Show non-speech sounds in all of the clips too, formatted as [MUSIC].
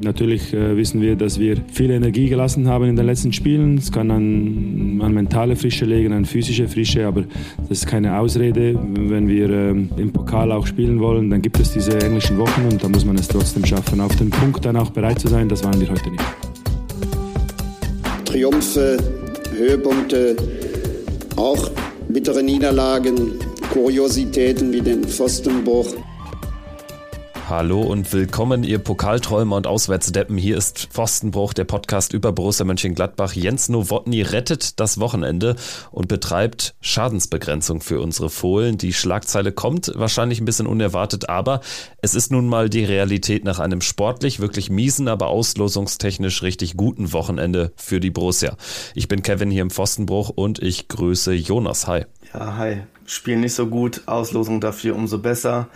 Natürlich äh, wissen wir, dass wir viel Energie gelassen haben in den letzten Spielen. Es kann an, an mentale Frische legen, an physische Frische, aber das ist keine Ausrede. Wenn wir äh, im Pokal auch spielen wollen, dann gibt es diese englischen Wochen und da muss man es trotzdem schaffen, auf den Punkt dann auch bereit zu sein. Das waren wir heute nicht. Triumphe, Höhepunkte, auch bittere Niederlagen, Kuriositäten wie den Pfostenbruch. Hallo und willkommen, ihr Pokalträumer und Auswärtsdeppen. Hier ist Pfostenbruch, der Podcast über Borussia Mönchengladbach. Jens Nowotny rettet das Wochenende und betreibt Schadensbegrenzung für unsere Fohlen. Die Schlagzeile kommt wahrscheinlich ein bisschen unerwartet, aber es ist nun mal die Realität nach einem sportlich wirklich miesen, aber auslosungstechnisch richtig guten Wochenende für die Borussia. Ich bin Kevin hier im Pfostenbruch und ich grüße Jonas. Hi. Ja, hi. Spiel nicht so gut, Auslosung dafür umso besser.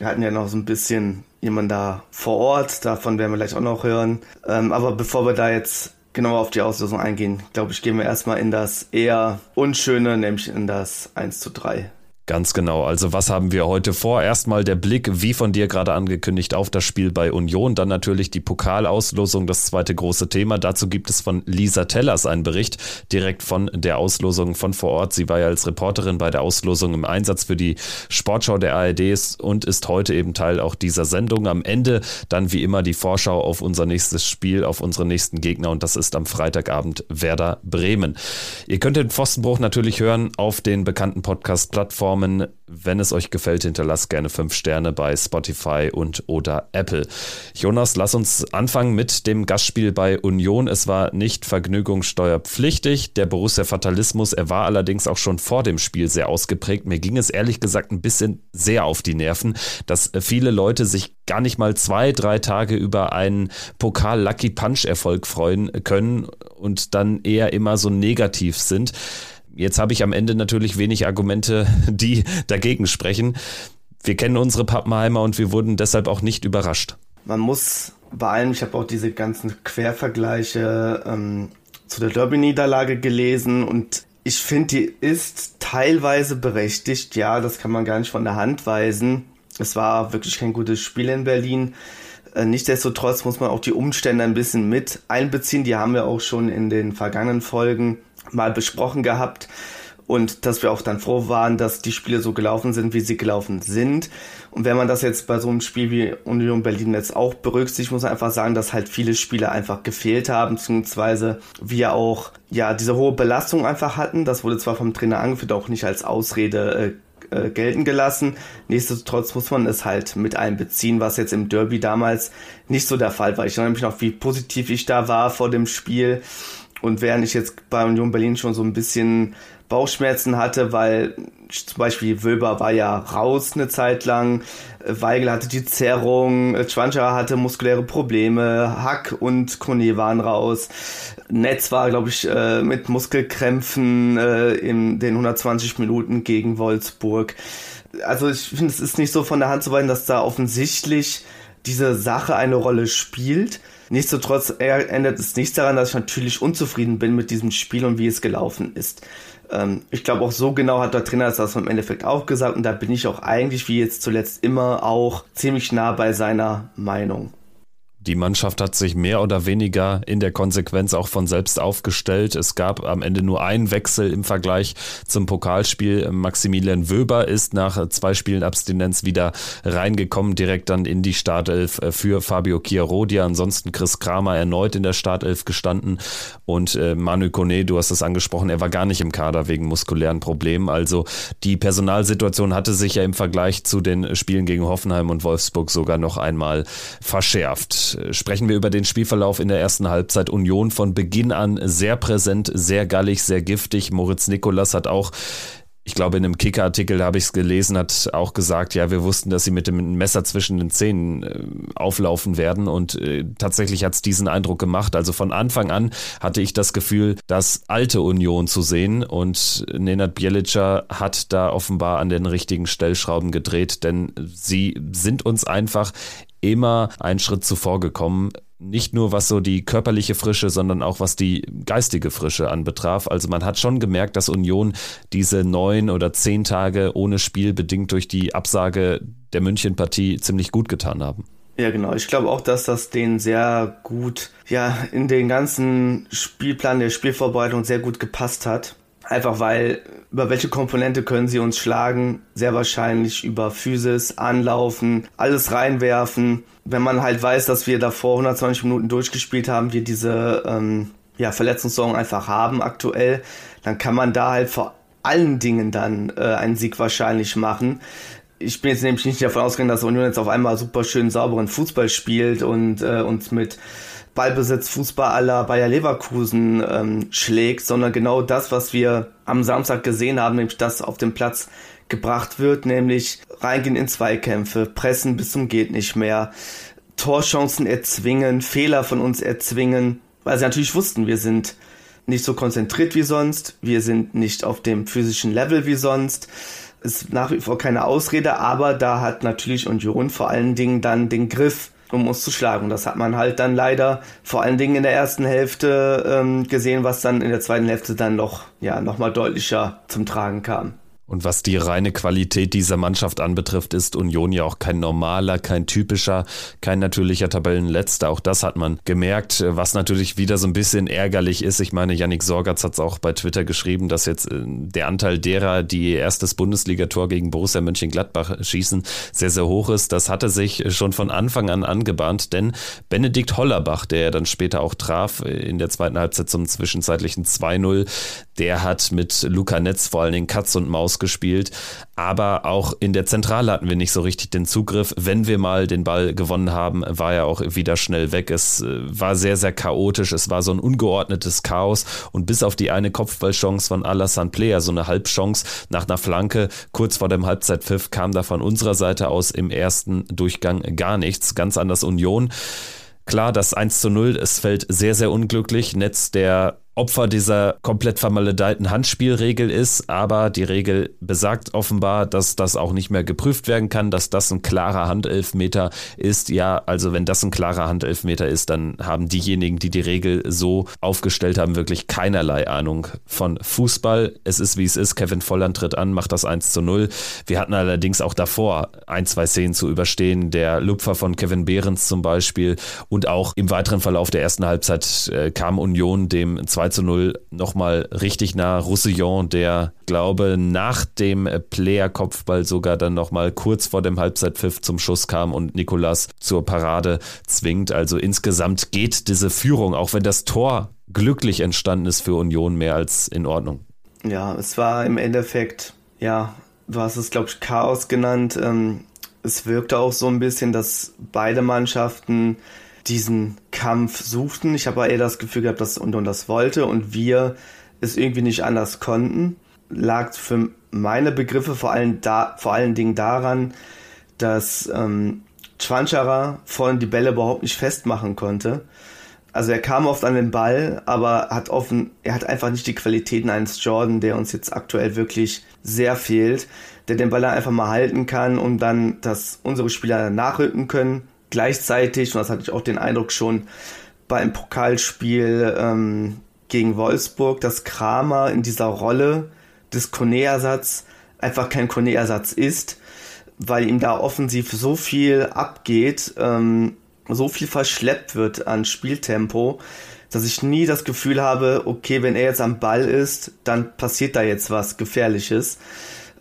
Wir hatten ja noch so ein bisschen jemand da vor Ort, davon werden wir gleich auch noch hören. Ähm, aber bevor wir da jetzt genauer auf die Auslösung eingehen, glaube ich, gehen wir erstmal in das eher Unschöne, nämlich in das 1 zu 3. Ganz genau. Also was haben wir heute vor? Erstmal der Blick, wie von dir gerade angekündigt, auf das Spiel bei Union. Dann natürlich die Pokalauslosung, das zweite große Thema. Dazu gibt es von Lisa Tellers einen Bericht direkt von der Auslosung von vor Ort. Sie war ja als Reporterin bei der Auslosung im Einsatz für die Sportschau der ARD und ist heute eben Teil auch dieser Sendung. Am Ende dann wie immer die Vorschau auf unser nächstes Spiel, auf unseren nächsten Gegner und das ist am Freitagabend Werder Bremen. Ihr könnt den Pfostenbruch natürlich hören auf den bekannten Podcast-Plattformen Plattformen. Wenn es euch gefällt, hinterlasst gerne fünf Sterne bei Spotify und oder Apple. Jonas, lass uns anfangen mit dem Gastspiel bei Union. Es war nicht vergnügungssteuerpflichtig. Der Borussia Fatalismus, er war allerdings auch schon vor dem Spiel sehr ausgeprägt. Mir ging es ehrlich gesagt ein bisschen sehr auf die Nerven, dass viele Leute sich gar nicht mal zwei, drei Tage über einen Pokal-Lucky Punch-Erfolg freuen können und dann eher immer so negativ sind. Jetzt habe ich am Ende natürlich wenig Argumente, [LAUGHS] die dagegen sprechen. Wir kennen unsere Pappenheimer und wir wurden deshalb auch nicht überrascht. Man muss bei allem, ich habe auch diese ganzen Quervergleiche ähm, zu der Derby-Niederlage gelesen und ich finde, die ist teilweise berechtigt. Ja, das kann man gar nicht von der Hand weisen. Es war wirklich kein gutes Spiel in Berlin. Äh, nichtsdestotrotz muss man auch die Umstände ein bisschen mit einbeziehen. Die haben wir auch schon in den vergangenen Folgen mal besprochen gehabt und dass wir auch dann froh waren, dass die Spiele so gelaufen sind, wie sie gelaufen sind. Und wenn man das jetzt bei so einem Spiel wie Union Berlin jetzt auch berücksichtigt, muss man einfach sagen, dass halt viele Spiele einfach gefehlt haben, beziehungsweise wir auch ja diese hohe Belastung einfach hatten. Das wurde zwar vom Trainer angeführt, auch nicht als Ausrede äh, äh, gelten gelassen. Nichtsdestotrotz muss man es halt mit einbeziehen, was jetzt im Derby damals nicht so der Fall war. Ich erinnere mich noch, wie positiv ich da war vor dem Spiel und während ich jetzt bei Union Berlin schon so ein bisschen Bauchschmerzen hatte, weil zum Beispiel Wöber war ja raus eine Zeit lang, Weigel hatte die Zerrung, Schwancher hatte muskuläre Probleme, Hack und Kone waren raus. Netz war, glaube ich, äh, mit Muskelkrämpfen äh, in den 120 Minuten gegen Wolfsburg. Also ich finde, es ist nicht so von der Hand zu weisen, dass da offensichtlich diese Sache eine Rolle spielt. Nichtsdestotrotz ändert es nichts daran, dass ich natürlich unzufrieden bin mit diesem Spiel und wie es gelaufen ist. Ähm, ich glaube auch so genau hat der Trainer das im Endeffekt auch gesagt und da bin ich auch eigentlich wie jetzt zuletzt immer auch ziemlich nah bei seiner Meinung. Die Mannschaft hat sich mehr oder weniger in der Konsequenz auch von selbst aufgestellt. Es gab am Ende nur einen Wechsel im Vergleich zum Pokalspiel. Maximilian Wöber ist nach zwei Spielen Abstinenz wieder reingekommen, direkt dann in die Startelf für Fabio Chiarodi. Ansonsten Chris Kramer erneut in der Startelf gestanden und äh, Manu Kone, du hast es angesprochen, er war gar nicht im Kader wegen muskulären Problemen. Also die Personalsituation hatte sich ja im Vergleich zu den Spielen gegen Hoffenheim und Wolfsburg sogar noch einmal verschärft sprechen wir über den Spielverlauf in der ersten Halbzeit. Union von Beginn an sehr präsent, sehr gallig, sehr giftig. Moritz Nikolas hat auch ich glaube, in einem Kicker-Artikel habe ich es gelesen, hat auch gesagt, ja, wir wussten, dass sie mit dem Messer zwischen den Zähnen äh, auflaufen werden und äh, tatsächlich hat es diesen Eindruck gemacht. Also von Anfang an hatte ich das Gefühl, das alte Union zu sehen und Nenad Bielica hat da offenbar an den richtigen Stellschrauben gedreht, denn sie sind uns einfach immer einen Schritt zuvor gekommen. Nicht nur was so die körperliche Frische, sondern auch was die geistige Frische anbetraf. Also man hat schon gemerkt, dass Union diese neun oder zehn Tage ohne Spiel bedingt durch die Absage der Münchenpartie ziemlich gut getan haben. Ja, genau. Ich glaube auch, dass das denen sehr gut, ja, in den ganzen Spielplan der Spielvorbereitung sehr gut gepasst hat. Einfach weil, über welche Komponente können sie uns schlagen? Sehr wahrscheinlich über Physis, Anlaufen, alles reinwerfen. Wenn man halt weiß, dass wir davor 120 Minuten durchgespielt haben, wir diese ähm, ja, Verletzungssorgen einfach haben aktuell, dann kann man da halt vor allen Dingen dann äh, einen Sieg wahrscheinlich machen. Ich bin jetzt nämlich nicht davon ausgegangen, dass Union jetzt auf einmal super schön sauberen Fußball spielt und äh, uns mit Ballbesitz Fußball aller Bayer Leverkusen ähm, schlägt, sondern genau das, was wir am Samstag gesehen haben, nämlich das auf dem Platz gebracht wird, nämlich reingehen in Zweikämpfe, pressen bis zum geht nicht mehr, Torchancen erzwingen, Fehler von uns erzwingen, weil sie natürlich wussten, wir sind nicht so konzentriert wie sonst, wir sind nicht auf dem physischen Level wie sonst. Ist nach wie vor keine Ausrede, aber da hat natürlich Union vor allen Dingen dann den Griff um uns zu schlagen. Das hat man halt dann leider vor allen Dingen in der ersten Hälfte ähm, gesehen, was dann in der zweiten Hälfte dann noch, ja, nochmal deutlicher zum Tragen kam. Und was die reine Qualität dieser Mannschaft anbetrifft, ist Union ja auch kein normaler, kein typischer, kein natürlicher Tabellenletzter. Auch das hat man gemerkt, was natürlich wieder so ein bisschen ärgerlich ist. Ich meine, Yannick Sorgatz hat es auch bei Twitter geschrieben, dass jetzt äh, der Anteil derer, die erstes Bundesligator gegen Borussia Mönchengladbach schießen, sehr, sehr hoch ist. Das hatte sich schon von Anfang an angebahnt, denn Benedikt Hollerbach, der dann später auch traf in der zweiten Halbzeit zum zwischenzeitlichen 2-0, der hat mit Luca Netz vor allen Dingen Katz und Maus gespielt. Aber auch in der Zentrale hatten wir nicht so richtig den Zugriff. Wenn wir mal den Ball gewonnen haben, war er auch wieder schnell weg. Es äh, war sehr, sehr chaotisch. Es war so ein ungeordnetes Chaos. Und bis auf die eine Kopfballchance von Alassane Player, so eine Halbchance nach einer Flanke, kurz vor dem Halbzeitpfiff, kam da von unserer Seite aus im ersten Durchgang gar nichts. Ganz anders Union. Klar, das 1 zu 0, es fällt sehr, sehr unglücklich. Netz, der Opfer dieser komplett vermaledeiten Handspielregel ist, aber die Regel besagt offenbar, dass das auch nicht mehr geprüft werden kann, dass das ein klarer Handelfmeter ist. Ja, also wenn das ein klarer Handelfmeter ist, dann haben diejenigen, die die Regel so aufgestellt haben, wirklich keinerlei Ahnung von Fußball. Es ist wie es ist. Kevin Volland tritt an, macht das 1 zu 0. Wir hatten allerdings auch davor ein, zwei Szenen zu überstehen. Der Lupfer von Kevin Behrens zum Beispiel und auch im weiteren Verlauf der ersten Halbzeit äh, kam Union dem 2 zu 0 nochmal richtig nah. Roussillon, der, glaube nach dem Player-Kopfball sogar dann nochmal kurz vor dem Halbzeitpfiff zum Schuss kam und Nicolas zur Parade zwingt. Also insgesamt geht diese Führung, auch wenn das Tor glücklich entstanden ist für Union, mehr als in Ordnung. Ja, es war im Endeffekt, ja, du hast es, glaube ich, Chaos genannt. Ähm, es wirkte auch so ein bisschen, dass beide Mannschaften diesen Kampf suchten. Ich habe eher das Gefühl gehabt, dass Union das wollte und wir es irgendwie nicht anders konnten. Lag für meine Begriffe vor allen, da, vor allen Dingen daran, dass ähm, Chwanchara vorhin die Bälle überhaupt nicht festmachen konnte. Also er kam oft an den Ball, aber hat offen, er hat einfach nicht die Qualitäten eines Jordan, der uns jetzt aktuell wirklich sehr fehlt, der den Ball einfach mal halten kann und dann, dass unsere Spieler nachrücken können gleichzeitig, und das hatte ich auch den Eindruck schon beim Pokalspiel ähm, gegen Wolfsburg, dass Kramer in dieser Rolle des Kone-Ersatz einfach kein Kone-Ersatz ist, weil ihm da offensiv so viel abgeht, ähm, so viel verschleppt wird an Spieltempo, dass ich nie das Gefühl habe, okay, wenn er jetzt am Ball ist, dann passiert da jetzt was Gefährliches.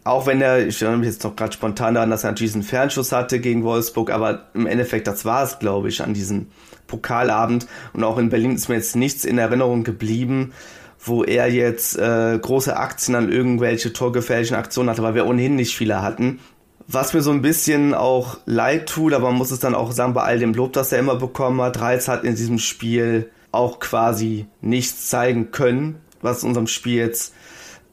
Auch wenn er, ich erinnere mich jetzt noch gerade spontan daran, dass er natürlich einen Fernschuss hatte gegen Wolfsburg, aber im Endeffekt, das war es, glaube ich, an diesem Pokalabend. Und auch in Berlin ist mir jetzt nichts in Erinnerung geblieben, wo er jetzt äh, große Aktien an irgendwelche torgefährlichen Aktionen hatte, weil wir ohnehin nicht viele hatten. Was mir so ein bisschen auch leid tut, aber man muss es dann auch sagen, bei all dem Lob, das er immer bekommen hat, Reiz hat in diesem Spiel auch quasi nichts zeigen können, was unserem Spiel jetzt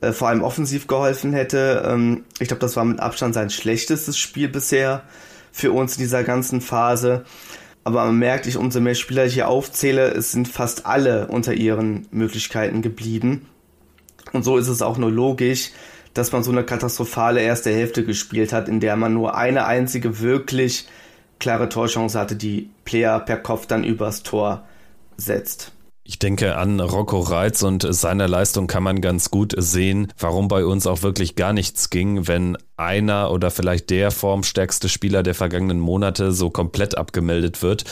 äh, vor allem offensiv geholfen hätte. Ähm, ich glaube, das war mit Abstand sein schlechtestes Spiel bisher für uns in dieser ganzen Phase. Aber man merkt, ich umso mehr Spieler ich hier aufzähle, es sind fast alle unter ihren Möglichkeiten geblieben. Und so ist es auch nur logisch, dass man so eine katastrophale erste Hälfte gespielt hat, in der man nur eine einzige wirklich klare Torchance hatte, die Player per Kopf dann übers Tor setzt. Ich denke, an Rocco Reitz und seiner Leistung kann man ganz gut sehen, warum bei uns auch wirklich gar nichts ging, wenn einer oder vielleicht der formstärkste Spieler der vergangenen Monate so komplett abgemeldet wird,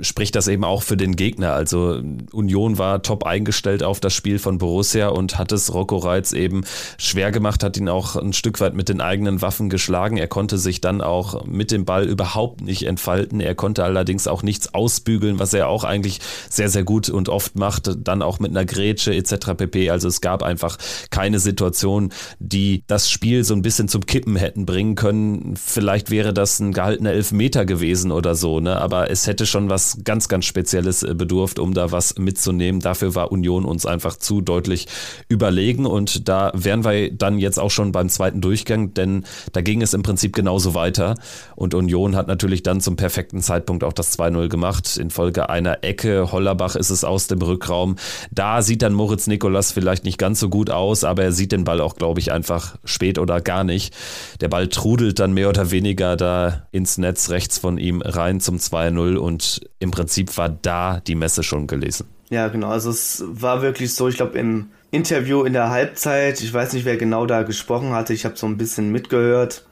spricht das eben auch für den Gegner. Also Union war top eingestellt auf das Spiel von Borussia und hat es Rocco Reitz eben schwer gemacht, hat ihn auch ein Stück weit mit den eigenen Waffen geschlagen. Er konnte sich dann auch mit dem Ball überhaupt nicht entfalten. Er konnte allerdings auch nichts ausbügeln, was er auch eigentlich sehr, sehr gut und oft macht, dann auch mit einer Grätsche etc. pp. Also es gab einfach keine Situation, die das Spiel so ein bisschen zum Kippen hätten bringen können. Vielleicht wäre das ein gehaltener Elfmeter gewesen oder so, ne? aber es hätte schon was ganz, ganz Spezielles äh, bedurft, um da was mitzunehmen. Dafür war Union uns einfach zu deutlich überlegen und da wären wir dann jetzt auch schon beim zweiten Durchgang, denn da ging es im Prinzip genauso weiter und Union hat natürlich dann zum perfekten Zeitpunkt auch das 2-0 gemacht. Infolge einer Ecke, Hollerbach ist es aus dem Rückraum. Da sieht dann Moritz Nikolas vielleicht nicht ganz so gut aus, aber er sieht den Ball auch, glaube ich, einfach spät oder gar nicht. Der Ball trudelt dann mehr oder weniger da ins Netz rechts von ihm rein zum 2-0 und im Prinzip war da die Messe schon gelesen. Ja, genau. Also es war wirklich so, ich glaube, im Interview in der Halbzeit, ich weiß nicht, wer genau da gesprochen hatte, ich habe so ein bisschen mitgehört,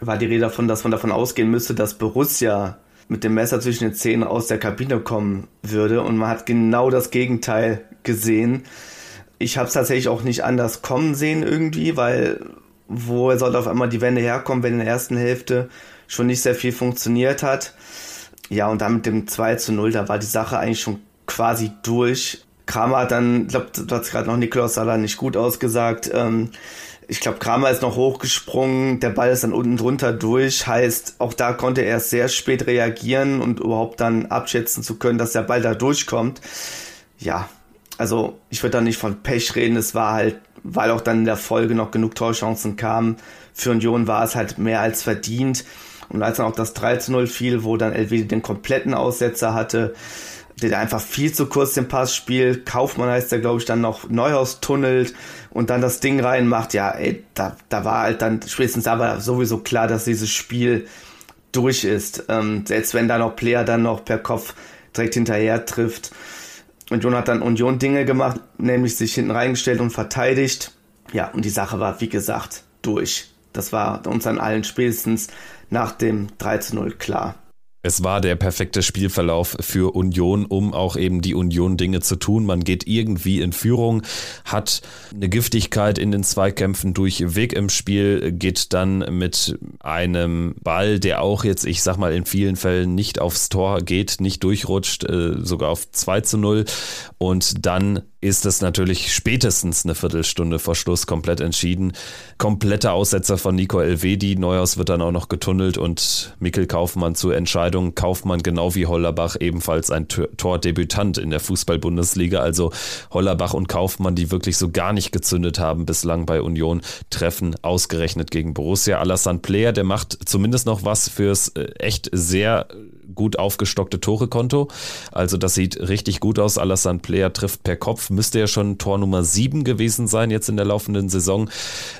war die Rede davon, dass man davon ausgehen müsste, dass Borussia mit dem Messer zwischen den Zähnen aus der Kabine kommen würde und man hat genau das Gegenteil gesehen. Ich habe es tatsächlich auch nicht anders kommen sehen irgendwie, weil wo sollte auf einmal die Wende herkommen, wenn in der ersten Hälfte schon nicht sehr viel funktioniert hat. Ja, und dann mit dem 2 zu 0, da war die Sache eigentlich schon quasi durch. Kramer hat dann, ich glaube, du hast gerade noch Nikolaus Salah nicht gut ausgesagt, ähm, ich glaube, Kramer ist noch hochgesprungen, der Ball ist dann unten drunter durch, heißt, auch da konnte er sehr spät reagieren und überhaupt dann abschätzen zu können, dass der Ball da durchkommt. Ja, also ich würde da nicht von Pech reden, es war halt, weil auch dann in der Folge noch genug Torchancen kamen. Für Union war es halt mehr als verdient. Und als dann auch das 3 zu 0 fiel, wo dann LW den kompletten Aussetzer hatte, der einfach viel zu kurz den Pass spielt. Kaufmann heißt der, glaube ich, dann noch Neuhaus tunnelt und dann das Ding reinmacht. Ja, ey, da, da war halt dann, spätestens da war sowieso klar, dass dieses Spiel durch ist. Ähm, selbst wenn da noch Player dann noch per Kopf direkt hinterher trifft. Union hat dann Union Dinge gemacht, nämlich sich hinten reingestellt und verteidigt. Ja, und die Sache war, wie gesagt, durch. Das war uns an allen spätestens nach dem 3 zu 0 klar. Es war der perfekte Spielverlauf für Union, um auch eben die Union-Dinge zu tun. Man geht irgendwie in Führung, hat eine Giftigkeit in den Zweikämpfen durch Weg im Spiel, geht dann mit einem Ball, der auch jetzt, ich sag mal, in vielen Fällen nicht aufs Tor geht, nicht durchrutscht, äh, sogar auf 2 zu 0. Und dann ist es natürlich spätestens eine Viertelstunde vor Schluss komplett entschieden. Kompletter Aussetzer von Nico Elvedi. Neuhaus wird dann auch noch getunnelt und Mikkel Kaufmann zur Entscheidung. Kaufmann genau wie Hollerbach ebenfalls ein Tordebütant in der Fußball-Bundesliga. Also Hollerbach und Kaufmann, die wirklich so gar nicht gezündet haben bislang bei Union, treffen ausgerechnet gegen Borussia. Alassane Player, der macht zumindest noch was fürs äh, echt sehr gut aufgestockte Tore-Konto. Also das sieht richtig gut aus. Alassane Player trifft per Kopf. Müsste ja schon Tor Nummer 7 gewesen sein jetzt in der laufenden Saison.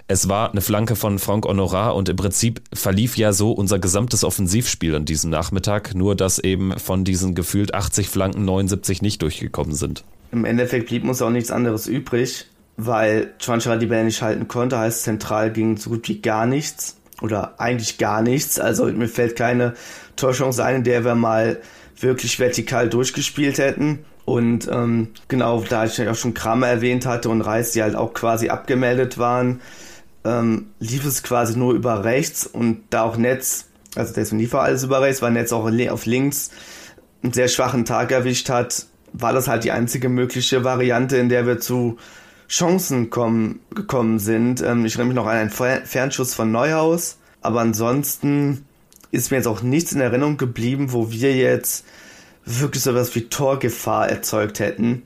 Es war eine Flanke von Frank Honorat und im Prinzip verlief ja so unser gesamtes Offensivspiel an diesem Nachmittag. Nur, dass eben von diesen gefühlt 80 Flanken 79 nicht durchgekommen sind. Im Endeffekt blieb uns auch nichts anderes übrig, weil Chwanchara die Bälle nicht halten konnte. Heißt, zentral ging so gut wie gar nichts oder eigentlich gar nichts. Also mir fällt keine Torchance ein, in der wir mal wirklich vertikal durchgespielt hätten. Und ähm, genau, da ich auch schon Kramer erwähnt hatte und Reis, die halt auch quasi abgemeldet waren, ähm, lief es quasi nur über rechts und da auch Netz, also deswegen lief alles über rechts, weil Netz auch auf links einen sehr schwachen Tag erwischt hat, war das halt die einzige mögliche Variante, in der wir zu Chancen kommen, gekommen sind. Ähm, ich erinnere mich noch an einen Fernschuss von Neuhaus, aber ansonsten ist mir jetzt auch nichts in Erinnerung geblieben, wo wir jetzt wirklich so was wie Torgefahr erzeugt hätten.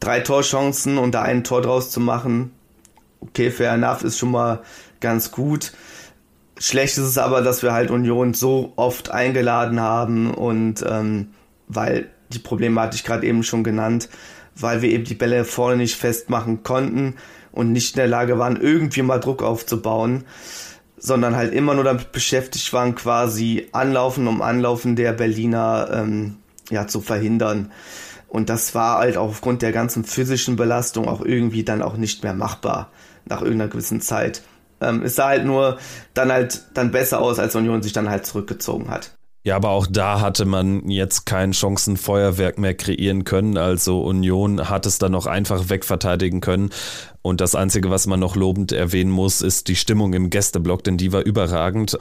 Drei Torchancen und da ein Tor draus zu machen, okay, fair enough, ist schon mal ganz gut. Schlecht ist es aber, dass wir halt Union so oft eingeladen haben und ähm, weil die Probleme hatte ich gerade eben schon genannt, weil wir eben die Bälle vorne nicht festmachen konnten und nicht in der Lage waren, irgendwie mal Druck aufzubauen sondern halt immer nur damit beschäftigt waren, quasi Anlaufen um Anlaufen der Berliner ähm, ja, zu verhindern. Und das war halt auch aufgrund der ganzen physischen Belastung auch irgendwie dann auch nicht mehr machbar nach irgendeiner gewissen Zeit. Ähm, es sah halt nur dann halt dann besser aus, als Union sich dann halt zurückgezogen hat. Ja, aber auch da hatte man jetzt kein Chancenfeuerwerk mehr kreieren können. Also Union hat es dann noch einfach wegverteidigen können. Und das Einzige, was man noch lobend erwähnen muss, ist die Stimmung im Gästeblock, denn die war überragend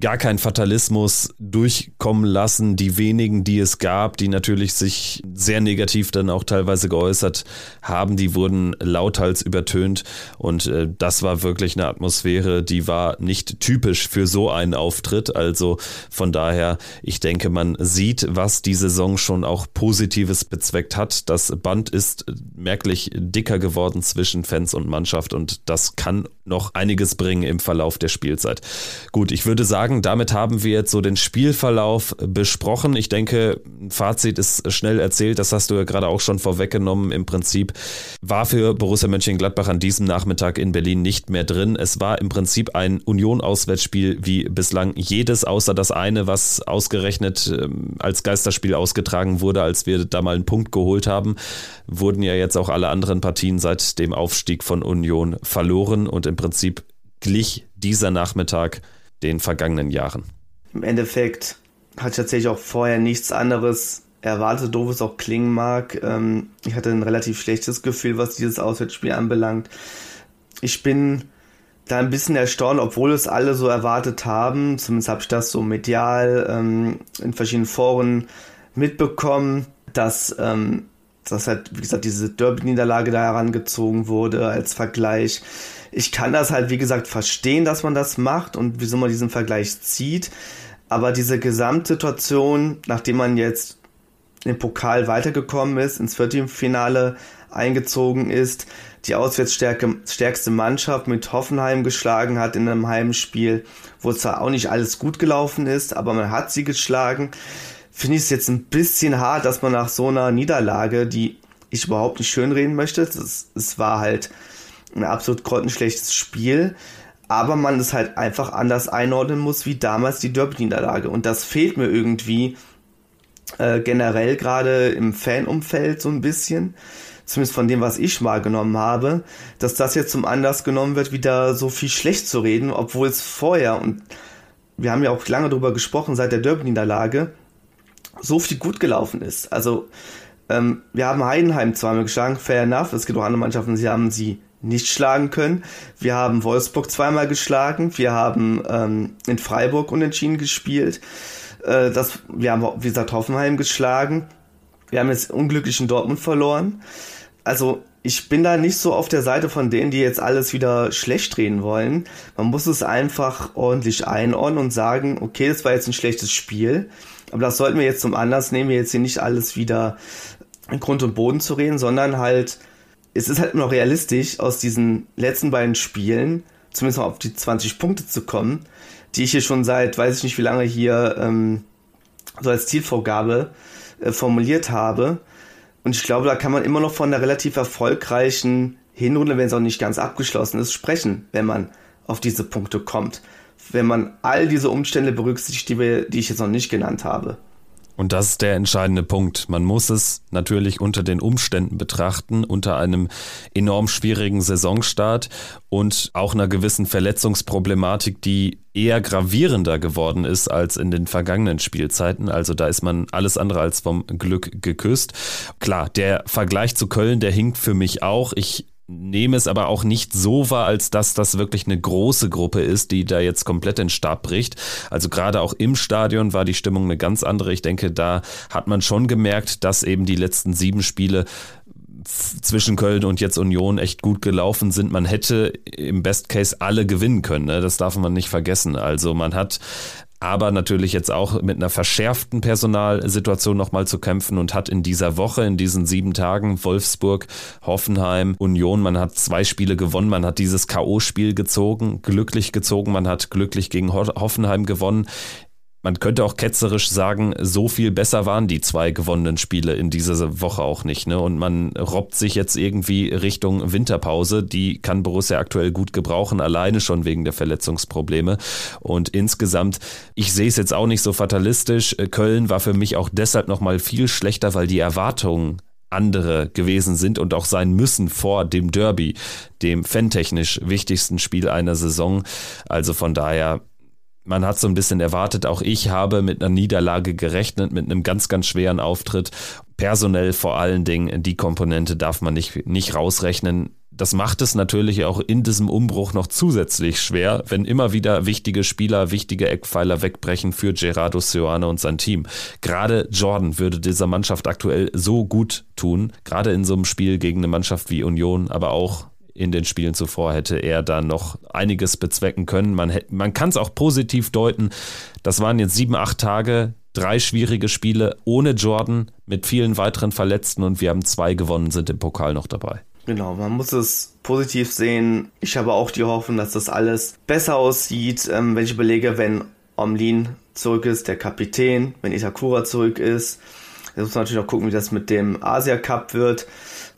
gar keinen Fatalismus durchkommen lassen. Die wenigen, die es gab, die natürlich sich sehr negativ dann auch teilweise geäußert haben, die wurden lauthals übertönt. Und äh, das war wirklich eine Atmosphäre, die war nicht typisch für so einen Auftritt. Also von daher, ich denke, man sieht, was die Saison schon auch Positives bezweckt hat. Das Band ist merklich dicker geworden zwischen Fans und Mannschaft und das kann noch einiges bringen im Verlauf der Spielzeit. Gut, ich würde sagen, damit haben wir jetzt so den Spielverlauf besprochen. Ich denke, Fazit ist schnell erzählt, das hast du ja gerade auch schon vorweggenommen. Im Prinzip war für Borussia Mönchengladbach an diesem Nachmittag in Berlin nicht mehr drin. Es war im Prinzip ein Union-Auswärtsspiel wie bislang jedes, außer das eine, was ausgerechnet ähm, als Geisterspiel ausgetragen wurde, als wir da mal einen Punkt geholt haben, wurden ja jetzt auch alle anderen Partien seit dem Aufstieg von Union verloren und im Prinzip glich dieser Nachmittag den vergangenen Jahren. Im Endeffekt hatte ich tatsächlich auch vorher nichts anderes erwartet, doof es auch klingen mag. Ähm, ich hatte ein relativ schlechtes Gefühl, was dieses Auswärtsspiel anbelangt. Ich bin da ein bisschen erstaunt, obwohl es alle so erwartet haben. Zumindest habe ich das so medial ähm, in verschiedenen Foren mitbekommen, dass ähm, dass halt, wie gesagt, diese Derby-Niederlage da herangezogen wurde als Vergleich. Ich kann das halt, wie gesagt, verstehen, dass man das macht und wieso man diesen Vergleich zieht. Aber diese Gesamtsituation, nachdem man jetzt im Pokal weitergekommen ist, ins Viertelfinale eingezogen ist, die auswärtsstärkste Mannschaft mit Hoffenheim geschlagen hat in einem Heimspiel, wo zwar auch nicht alles gut gelaufen ist, aber man hat sie geschlagen finde ich es jetzt ein bisschen hart, dass man nach so einer Niederlage, die ich überhaupt nicht schönreden möchte, es war halt ein absolut grottenschlechtes Spiel, aber man es halt einfach anders einordnen muss, wie damals die Derby-Niederlage. Und das fehlt mir irgendwie äh, generell gerade im Fanumfeld so ein bisschen, zumindest von dem, was ich wahrgenommen habe, dass das jetzt zum Anlass genommen wird, wieder so viel schlecht zu reden, obwohl es vorher, und wir haben ja auch lange darüber gesprochen, seit der Derby-Niederlage, so viel gut gelaufen ist. Also ähm, wir haben Heidenheim zweimal geschlagen, fair enough. Es gibt auch andere Mannschaften, die haben sie nicht schlagen können. Wir haben Wolfsburg zweimal geschlagen. Wir haben ähm, in Freiburg unentschieden gespielt. Äh, das, wir haben, wie gesagt, Hoffenheim geschlagen. Wir haben jetzt unglücklich in Dortmund verloren. Also ich bin da nicht so auf der Seite von denen, die jetzt alles wieder schlecht drehen wollen. Man muss es einfach ordentlich einordnen und sagen, okay, das war jetzt ein schlechtes Spiel. Aber das sollten wir jetzt zum Anlass nehmen, wir jetzt hier nicht alles wieder in Grund und Boden zu reden, sondern halt, es ist halt noch realistisch, aus diesen letzten beiden Spielen zumindest mal auf die 20 Punkte zu kommen, die ich hier schon seit, weiß ich nicht wie lange hier ähm, so als Zielvorgabe äh, formuliert habe. Und ich glaube, da kann man immer noch von einer relativ erfolgreichen Hinrunde, wenn es auch nicht ganz abgeschlossen ist, sprechen, wenn man auf diese Punkte kommt wenn man all diese Umstände berücksichtigt, die, die ich jetzt noch nicht genannt habe. Und das ist der entscheidende Punkt. Man muss es natürlich unter den Umständen betrachten, unter einem enorm schwierigen Saisonstart und auch einer gewissen Verletzungsproblematik, die eher gravierender geworden ist als in den vergangenen Spielzeiten. Also da ist man alles andere als vom Glück geküsst. Klar, der Vergleich zu Köln, der hinkt für mich auch. Ich nehme es aber auch nicht so wahr, als dass das wirklich eine große Gruppe ist, die da jetzt komplett in Stab bricht. Also gerade auch im Stadion war die Stimmung eine ganz andere. Ich denke, da hat man schon gemerkt, dass eben die letzten sieben Spiele zwischen Köln und jetzt Union echt gut gelaufen sind. Man hätte im Best Case alle gewinnen können. Ne? Das darf man nicht vergessen. Also man hat aber natürlich jetzt auch mit einer verschärften Personalsituation nochmal zu kämpfen und hat in dieser Woche, in diesen sieben Tagen Wolfsburg, Hoffenheim, Union, man hat zwei Spiele gewonnen, man hat dieses K.O.-Spiel gezogen, glücklich gezogen, man hat glücklich gegen Hoffenheim gewonnen man könnte auch ketzerisch sagen, so viel besser waren die zwei gewonnenen Spiele in dieser Woche auch nicht. Ne? Und man robbt sich jetzt irgendwie Richtung Winterpause. Die kann Borussia aktuell gut gebrauchen, alleine schon wegen der Verletzungsprobleme. Und insgesamt, ich sehe es jetzt auch nicht so fatalistisch. Köln war für mich auch deshalb nochmal viel schlechter, weil die Erwartungen andere gewesen sind und auch sein müssen vor dem Derby, dem fantechnisch wichtigsten Spiel einer Saison. Also von daher man hat so ein bisschen erwartet, auch ich habe mit einer Niederlage gerechnet, mit einem ganz, ganz schweren Auftritt. Personell vor allen Dingen, die Komponente darf man nicht, nicht rausrechnen. Das macht es natürlich auch in diesem Umbruch noch zusätzlich schwer, wenn immer wieder wichtige Spieler, wichtige Eckpfeiler wegbrechen für Gerardo Seoane und sein Team. Gerade Jordan würde dieser Mannschaft aktuell so gut tun, gerade in so einem Spiel gegen eine Mannschaft wie Union, aber auch in den Spielen zuvor hätte er da noch einiges bezwecken können. Man, man kann es auch positiv deuten. Das waren jetzt sieben, acht Tage, drei schwierige Spiele ohne Jordan mit vielen weiteren Verletzten und wir haben zwei gewonnen, sind im Pokal noch dabei. Genau, man muss es positiv sehen. Ich habe auch die Hoffnung, dass das alles besser aussieht, ähm, wenn ich überlege, wenn Omlin zurück ist, der Kapitän, wenn Itakura zurück ist. Jetzt muss man natürlich auch gucken, wie das mit dem Asia Cup wird.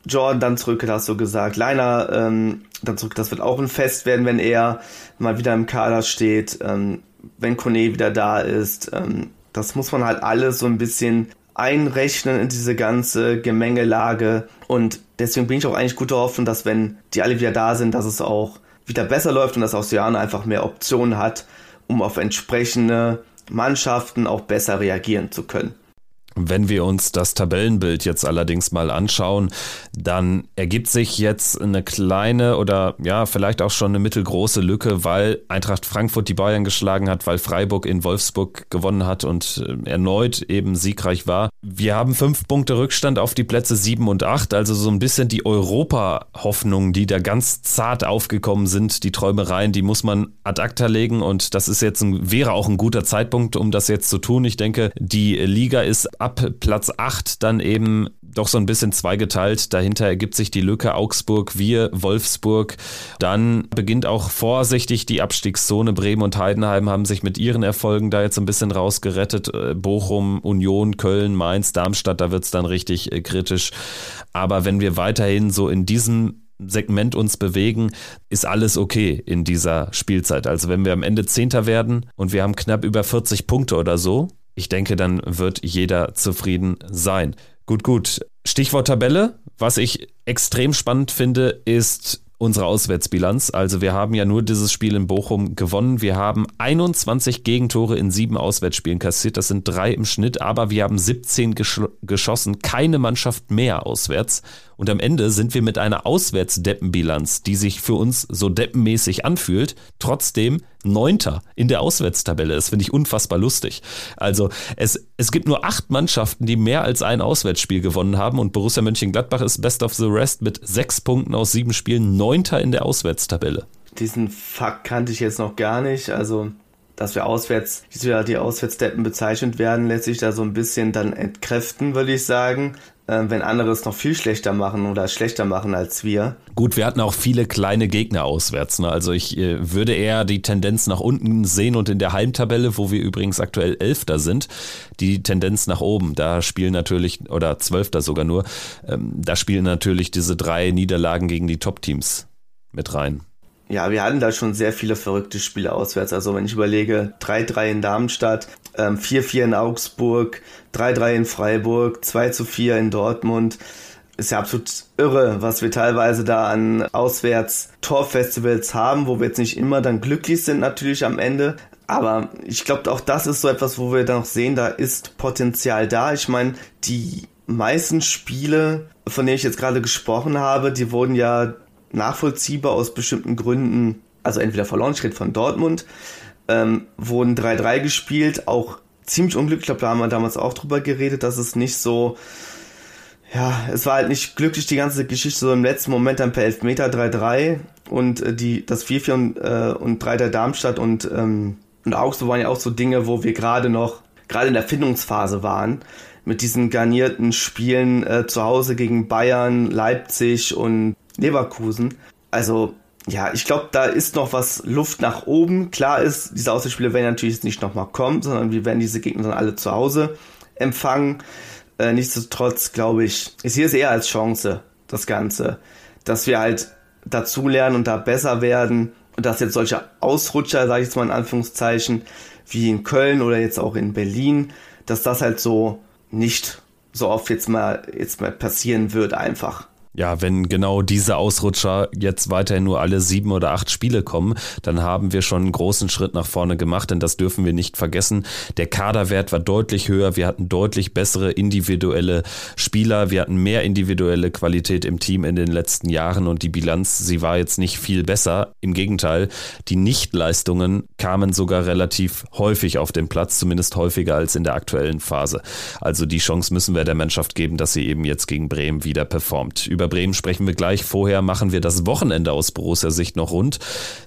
Jordan dann zurück, hast du gesagt. Leiner ähm, dann zurück, das wird auch ein Fest werden, wenn er mal wieder im Kader steht, ähm, wenn Kone wieder da ist. Ähm, das muss man halt alles so ein bisschen einrechnen in diese ganze Gemengelage. Und deswegen bin ich auch eigentlich guter Hoffnung, dass wenn die alle wieder da sind, dass es auch wieder besser läuft und dass Oceane einfach mehr Optionen hat, um auf entsprechende Mannschaften auch besser reagieren zu können. Wenn wir uns das Tabellenbild jetzt allerdings mal anschauen, dann ergibt sich jetzt eine kleine oder ja, vielleicht auch schon eine mittelgroße Lücke, weil Eintracht Frankfurt die Bayern geschlagen hat, weil Freiburg in Wolfsburg gewonnen hat und äh, erneut eben siegreich war. Wir haben fünf Punkte Rückstand auf die Plätze sieben und acht, also so ein bisschen die Europa-Hoffnungen, die da ganz zart aufgekommen sind, die Träumereien, die muss man ad acta legen und das ist jetzt ein, wäre auch ein guter Zeitpunkt, um das jetzt zu tun. Ich denke, die Liga ist ab Platz 8 dann eben doch so ein bisschen zweigeteilt. Dahinter ergibt sich die Lücke Augsburg, wir, Wolfsburg. Dann beginnt auch vorsichtig die Abstiegszone. Bremen und Heidenheim haben sich mit ihren Erfolgen da jetzt ein bisschen rausgerettet. Äh, Bochum, Union, Köln, Mainz, Darmstadt, da wird es dann richtig äh, kritisch. Aber wenn wir weiterhin so in diesem Segment uns bewegen, ist alles okay in dieser Spielzeit. Also wenn wir am Ende Zehnter werden und wir haben knapp über 40 Punkte oder so, ich denke, dann wird jeder zufrieden sein. Gut, gut. Stichwort Tabelle. Was ich extrem spannend finde, ist unsere Auswärtsbilanz. Also wir haben ja nur dieses Spiel in Bochum gewonnen. Wir haben 21 Gegentore in sieben Auswärtsspielen kassiert. Das sind drei im Schnitt, aber wir haben 17 gesch geschossen. Keine Mannschaft mehr auswärts. Und am Ende sind wir mit einer Auswärtsdeppenbilanz, die sich für uns so deppenmäßig anfühlt, trotzdem Neunter in der Auswärtstabelle. Das finde ich unfassbar lustig. Also es, es gibt nur acht Mannschaften, die mehr als ein Auswärtsspiel gewonnen haben und Borussia Mönchengladbach ist Best of the Rest mit sechs Punkten aus sieben Spielen Neunter in der Auswärtstabelle. Diesen Fakt kannte ich jetzt noch gar nicht. Also dass wir auswärts, wie die Auswärtsdeppen bezeichnet werden, lässt sich da so ein bisschen dann entkräften, würde ich sagen. Äh, wenn andere es noch viel schlechter machen oder schlechter machen als wir. Gut, wir hatten auch viele kleine Gegner auswärts. Ne? Also ich äh, würde eher die Tendenz nach unten sehen und in der Heimtabelle, wo wir übrigens aktuell Elfter sind, die Tendenz nach oben. Da spielen natürlich, oder Zwölfter sogar nur, ähm, da spielen natürlich diese drei Niederlagen gegen die Top-Teams mit rein. Ja, wir hatten da schon sehr viele verrückte Spiele auswärts. Also wenn ich überlege, 3-3 in Darmstadt, 4-4 ähm, in Augsburg, 3-3 in Freiburg, 2-4 in Dortmund. Ist ja absolut irre, was wir teilweise da an Auswärts-Torfestivals haben, wo wir jetzt nicht immer dann glücklich sind natürlich am Ende. Aber ich glaube, auch das ist so etwas, wo wir dann noch sehen, da ist Potenzial da. Ich meine, die meisten Spiele, von denen ich jetzt gerade gesprochen habe, die wurden ja nachvollziehbar aus bestimmten Gründen, also entweder verloren, rede von Dortmund, ähm, wurden 3-3 gespielt, auch ziemlich unglücklich, ich glaube, da haben wir damals auch drüber geredet, dass es nicht so, ja, es war halt nicht glücklich, die ganze Geschichte, so im letzten Moment dann per Elfmeter 3-3 und äh, die, das 4-4 und, äh, und 3-3 Darmstadt und, ähm, und Augsburg waren ja auch so Dinge, wo wir gerade noch, gerade in der Findungsphase waren, mit diesen garnierten Spielen äh, zu Hause gegen Bayern, Leipzig und Leverkusen. Also, ja, ich glaube, da ist noch was Luft nach oben. Klar ist, diese Auswärtsspiele werden natürlich nicht nochmal kommen, sondern wir werden diese Gegner dann alle zu Hause empfangen. Äh, nichtsdestotrotz, glaube ich, ist hier eher als Chance, das Ganze, dass wir halt dazulernen und da besser werden und dass jetzt solche Ausrutscher, sage ich jetzt mal in Anführungszeichen, wie in Köln oder jetzt auch in Berlin, dass das halt so nicht so oft jetzt mal, jetzt mal passieren wird einfach. Ja, wenn genau diese Ausrutscher jetzt weiterhin nur alle sieben oder acht Spiele kommen, dann haben wir schon einen großen Schritt nach vorne gemacht, denn das dürfen wir nicht vergessen. Der Kaderwert war deutlich höher, wir hatten deutlich bessere individuelle Spieler, wir hatten mehr individuelle Qualität im Team in den letzten Jahren und die Bilanz, sie war jetzt nicht viel besser. Im Gegenteil, die Nichtleistungen kamen sogar relativ häufig auf den Platz, zumindest häufiger als in der aktuellen Phase. Also die Chance müssen wir der Mannschaft geben, dass sie eben jetzt gegen Bremen wieder performt über Bremen sprechen wir gleich. Vorher machen wir das Wochenende aus Borussia Sicht noch rund.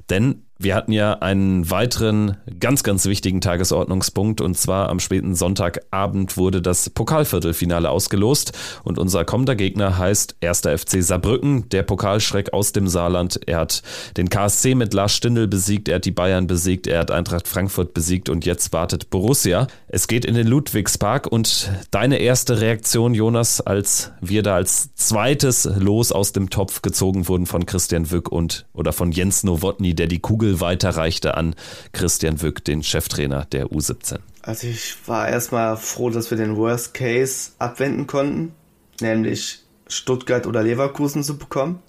Denn wir hatten ja einen weiteren ganz, ganz wichtigen Tagesordnungspunkt und zwar am späten Sonntagabend wurde das Pokalviertelfinale ausgelost und unser kommender Gegner heißt 1. FC Saarbrücken, der Pokalschreck aus dem Saarland. Er hat den KSC mit Lars Stindl besiegt, er hat die Bayern besiegt, er hat Eintracht Frankfurt besiegt und jetzt wartet Borussia. Es geht in den Ludwigspark und deine erste Reaktion, Jonas, als wir da als zweites Los aus dem Topf gezogen wurden von Christian Wück und oder von Jens Nowotny, der die Kugel weiterreichte an Christian Wück, den Cheftrainer der U17. Also ich war erstmal froh, dass wir den Worst Case abwenden konnten, nämlich Stuttgart oder Leverkusen zu bekommen,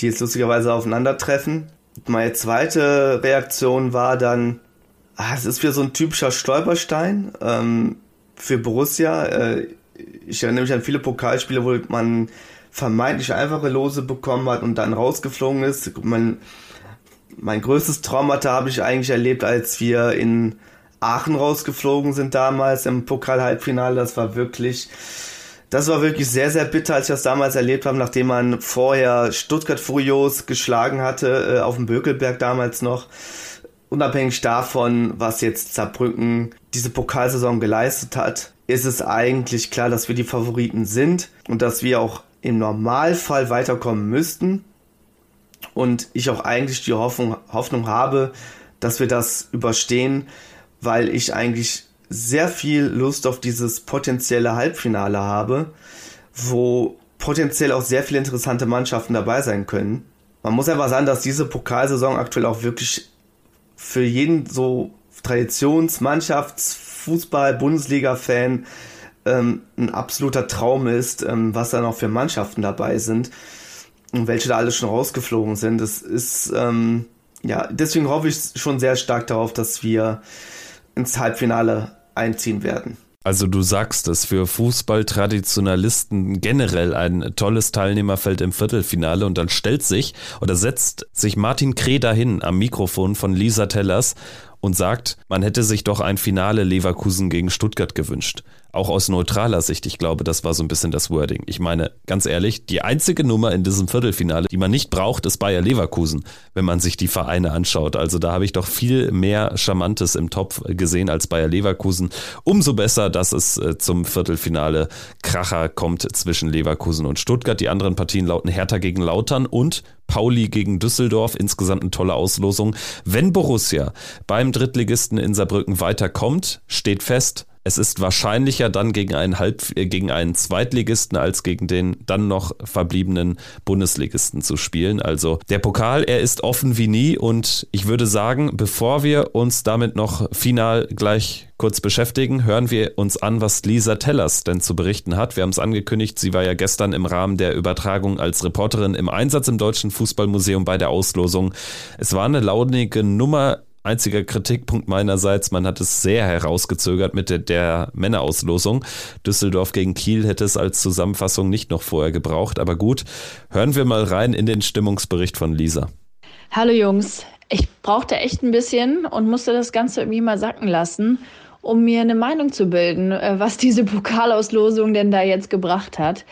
die jetzt lustigerweise aufeinandertreffen. Meine zweite Reaktion war dann, ah, es ist wieder so ein typischer Stolperstein ähm, für Borussia. Äh, ich erinnere mich an viele Pokalspiele, wo man vermeintlich einfache Lose bekommen hat und dann rausgeflogen ist. Man mein größtes Traumata habe ich eigentlich erlebt, als wir in Aachen rausgeflogen sind damals im Pokal-Halbfinale. Das war wirklich, das war wirklich sehr, sehr bitter, als ich das damals erlebt habe, nachdem man vorher Stuttgart furios geschlagen hatte, äh, auf dem Bökelberg damals noch. Unabhängig davon, was jetzt Saarbrücken diese Pokalsaison geleistet hat, ist es eigentlich klar, dass wir die Favoriten sind und dass wir auch im Normalfall weiterkommen müssten und ich auch eigentlich die Hoffnung, Hoffnung habe, dass wir das überstehen, weil ich eigentlich sehr viel Lust auf dieses potenzielle Halbfinale habe, wo potenziell auch sehr viele interessante Mannschaften dabei sein können. Man muss einfach sagen, dass diese Pokalsaison aktuell auch wirklich für jeden so Traditionsmannschafts-, Fußball-, Bundesliga-Fan ähm, ein absoluter Traum ist, ähm, was da noch für Mannschaften dabei sind und welche da alle schon rausgeflogen sind. Das ist, ähm, ja, deswegen hoffe ich schon sehr stark darauf, dass wir ins Halbfinale einziehen werden. Also du sagst es für Fußballtraditionalisten generell ein tolles Teilnehmerfeld im Viertelfinale und dann stellt sich oder setzt sich Martin Kreh hin am Mikrofon von Lisa Tellers und sagt, man hätte sich doch ein Finale Leverkusen gegen Stuttgart gewünscht. Auch aus neutraler Sicht, ich glaube, das war so ein bisschen das Wording. Ich meine, ganz ehrlich, die einzige Nummer in diesem Viertelfinale, die man nicht braucht, ist Bayer Leverkusen, wenn man sich die Vereine anschaut. Also da habe ich doch viel mehr Charmantes im Topf gesehen als Bayer Leverkusen. Umso besser, dass es äh, zum Viertelfinale Kracher kommt zwischen Leverkusen und Stuttgart. Die anderen Partien lauten Hertha gegen Lautern und Pauli gegen Düsseldorf. Insgesamt eine tolle Auslosung. Wenn Borussia beim Drittligisten in Saarbrücken weiterkommt, steht fest, es ist wahrscheinlicher dann gegen einen Halb äh, gegen einen Zweitligisten als gegen den dann noch verbliebenen Bundesligisten zu spielen. Also der Pokal, er ist offen wie nie und ich würde sagen, bevor wir uns damit noch final gleich kurz beschäftigen, hören wir uns an, was Lisa Tellers denn zu berichten hat. Wir haben es angekündigt, sie war ja gestern im Rahmen der Übertragung als Reporterin im Einsatz im Deutschen Fußballmuseum bei der Auslosung. Es war eine launige Nummer einziger Kritikpunkt meinerseits, man hat es sehr herausgezögert mit der, der Männerauslosung. Düsseldorf gegen Kiel hätte es als Zusammenfassung nicht noch vorher gebraucht, aber gut, hören wir mal rein in den Stimmungsbericht von Lisa. Hallo Jungs, ich brauchte echt ein bisschen und musste das Ganze irgendwie mal sacken lassen, um mir eine Meinung zu bilden, äh, was diese Pokalauslosung denn da jetzt gebracht hat.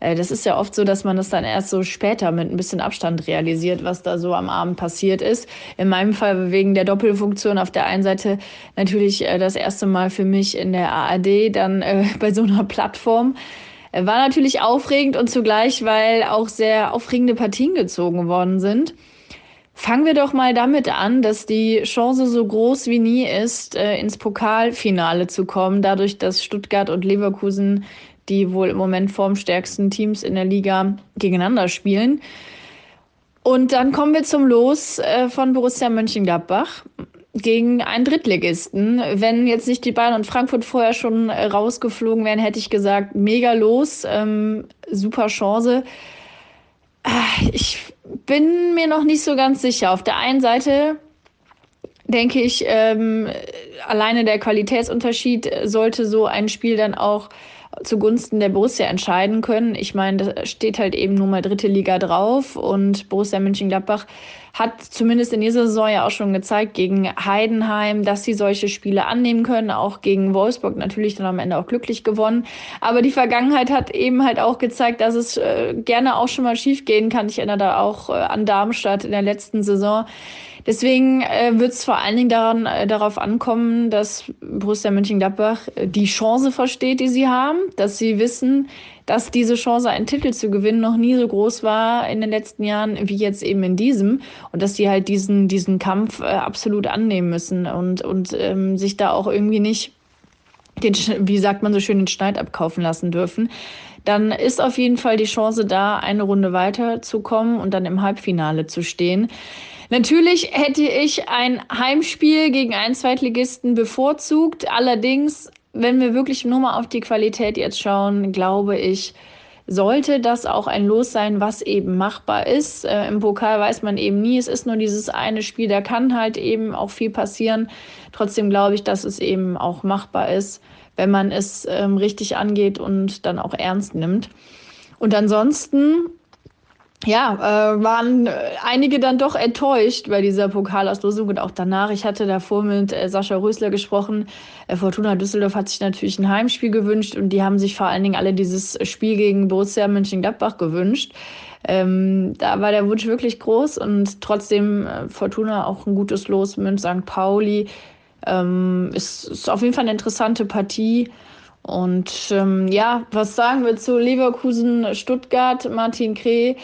Äh, das ist ja oft so, dass man das dann erst so später mit ein bisschen Abstand realisiert, was da so am Abend passiert ist. In meinem Fall wegen der Doppelfunktion auf der einen Seite natürlich äh, das erste Mal für mich in der ARD, dann äh, [LAUGHS] bei so einer Plattform. War natürlich aufregend und zugleich, weil auch sehr aufregende Partien gezogen worden sind. Fangen wir doch mal damit an, dass die Chance so groß wie nie ist, ins Pokalfinale zu kommen, dadurch, dass Stuttgart und Leverkusen die wohl im Moment formstärksten Teams in der Liga gegeneinander spielen. Und dann kommen wir zum Los äh, von Borussia Mönchengladbach. gegen einen Drittligisten. Wenn jetzt nicht die Bayern und Frankfurt vorher schon äh, rausgeflogen wären, hätte ich gesagt, mega los, ähm, super Chance. Ah, ich bin mir noch nicht so ganz sicher. Auf der einen Seite denke ich, ähm, alleine der Qualitätsunterschied sollte so ein Spiel dann auch zugunsten der Borussia entscheiden können. Ich meine, da steht halt eben nur mal dritte Liga drauf und Borussia Mönchengladbach hat zumindest in dieser Saison ja auch schon gezeigt gegen Heidenheim, dass sie solche Spiele annehmen können, auch gegen Wolfsburg natürlich dann am Ende auch glücklich gewonnen. Aber die Vergangenheit hat eben halt auch gezeigt, dass es äh, gerne auch schon mal schief gehen kann. Ich erinnere da auch äh, an Darmstadt in der letzten Saison. Deswegen äh, wird es vor allen Dingen daran, äh, darauf ankommen, dass Borussia Mönchengladbach äh, die Chance versteht, die sie haben, dass sie wissen, dass diese Chance, einen Titel zu gewinnen, noch nie so groß war in den letzten Jahren wie jetzt eben in diesem und dass die halt diesen, diesen Kampf äh, absolut annehmen müssen und, und ähm, sich da auch irgendwie nicht den, wie sagt man so schön, den Schneid abkaufen lassen dürfen, dann ist auf jeden Fall die Chance da, eine Runde weiterzukommen und dann im Halbfinale zu stehen. Natürlich hätte ich ein Heimspiel gegen einen Zweitligisten bevorzugt. Allerdings, wenn wir wirklich nur mal auf die Qualität jetzt schauen, glaube ich, sollte das auch ein Los sein, was eben machbar ist. Äh, Im Pokal weiß man eben nie, es ist nur dieses eine Spiel, da kann halt eben auch viel passieren. Trotzdem glaube ich, dass es eben auch machbar ist, wenn man es ähm, richtig angeht und dann auch ernst nimmt. Und ansonsten ja, äh, waren einige dann doch enttäuscht bei dieser Pokalauslosung und auch danach. Ich hatte davor mit äh, Sascha Rösler gesprochen. Äh, Fortuna Düsseldorf hat sich natürlich ein Heimspiel gewünscht und die haben sich vor allen Dingen alle dieses Spiel gegen Borussia Mönchengladbach gewünscht. Ähm, da war der Wunsch wirklich groß und trotzdem äh, Fortuna auch ein gutes Los mit St. Pauli. Ähm, ist, ist auf jeden Fall eine interessante Partie. Und ähm, ja, was sagen wir zu Leverkusen, Stuttgart, Martin Kreh?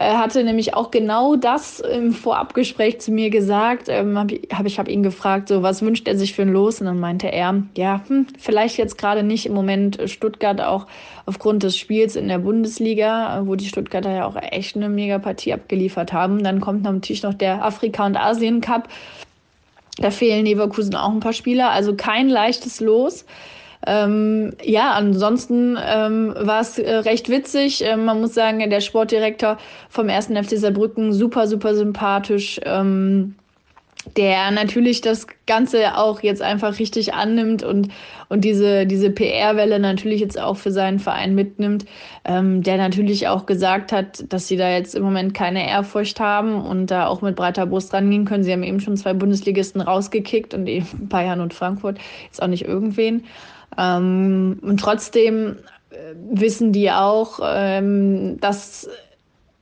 Er hatte nämlich auch genau das im Vorabgespräch zu mir gesagt. Ähm, hab ich hab, habe ihn gefragt, so was wünscht er sich für ein Los? Und dann meinte er, ja, hm, vielleicht jetzt gerade nicht im Moment Stuttgart auch aufgrund des Spiels in der Bundesliga, wo die Stuttgarter ja auch echt eine Megapartie abgeliefert haben. Dann kommt natürlich noch der Afrika- und Asien-Cup. Da fehlen Leverkusen auch ein paar Spieler, also kein leichtes Los. Ähm, ja, ansonsten ähm, war es äh, recht witzig. Ähm, man muss sagen, der Sportdirektor vom 1. FC Saarbrücken, super, super sympathisch. Ähm, der natürlich das Ganze auch jetzt einfach richtig annimmt und, und diese, diese PR-Welle natürlich jetzt auch für seinen Verein mitnimmt, ähm, der natürlich auch gesagt hat, dass sie da jetzt im Moment keine Ehrfurcht haben und da auch mit breiter Brust rangehen können. Sie haben eben schon zwei Bundesligisten rausgekickt und eben [LAUGHS] Bayern und Frankfurt, jetzt auch nicht irgendwen. Ähm, und trotzdem äh, wissen die auch, ähm, dass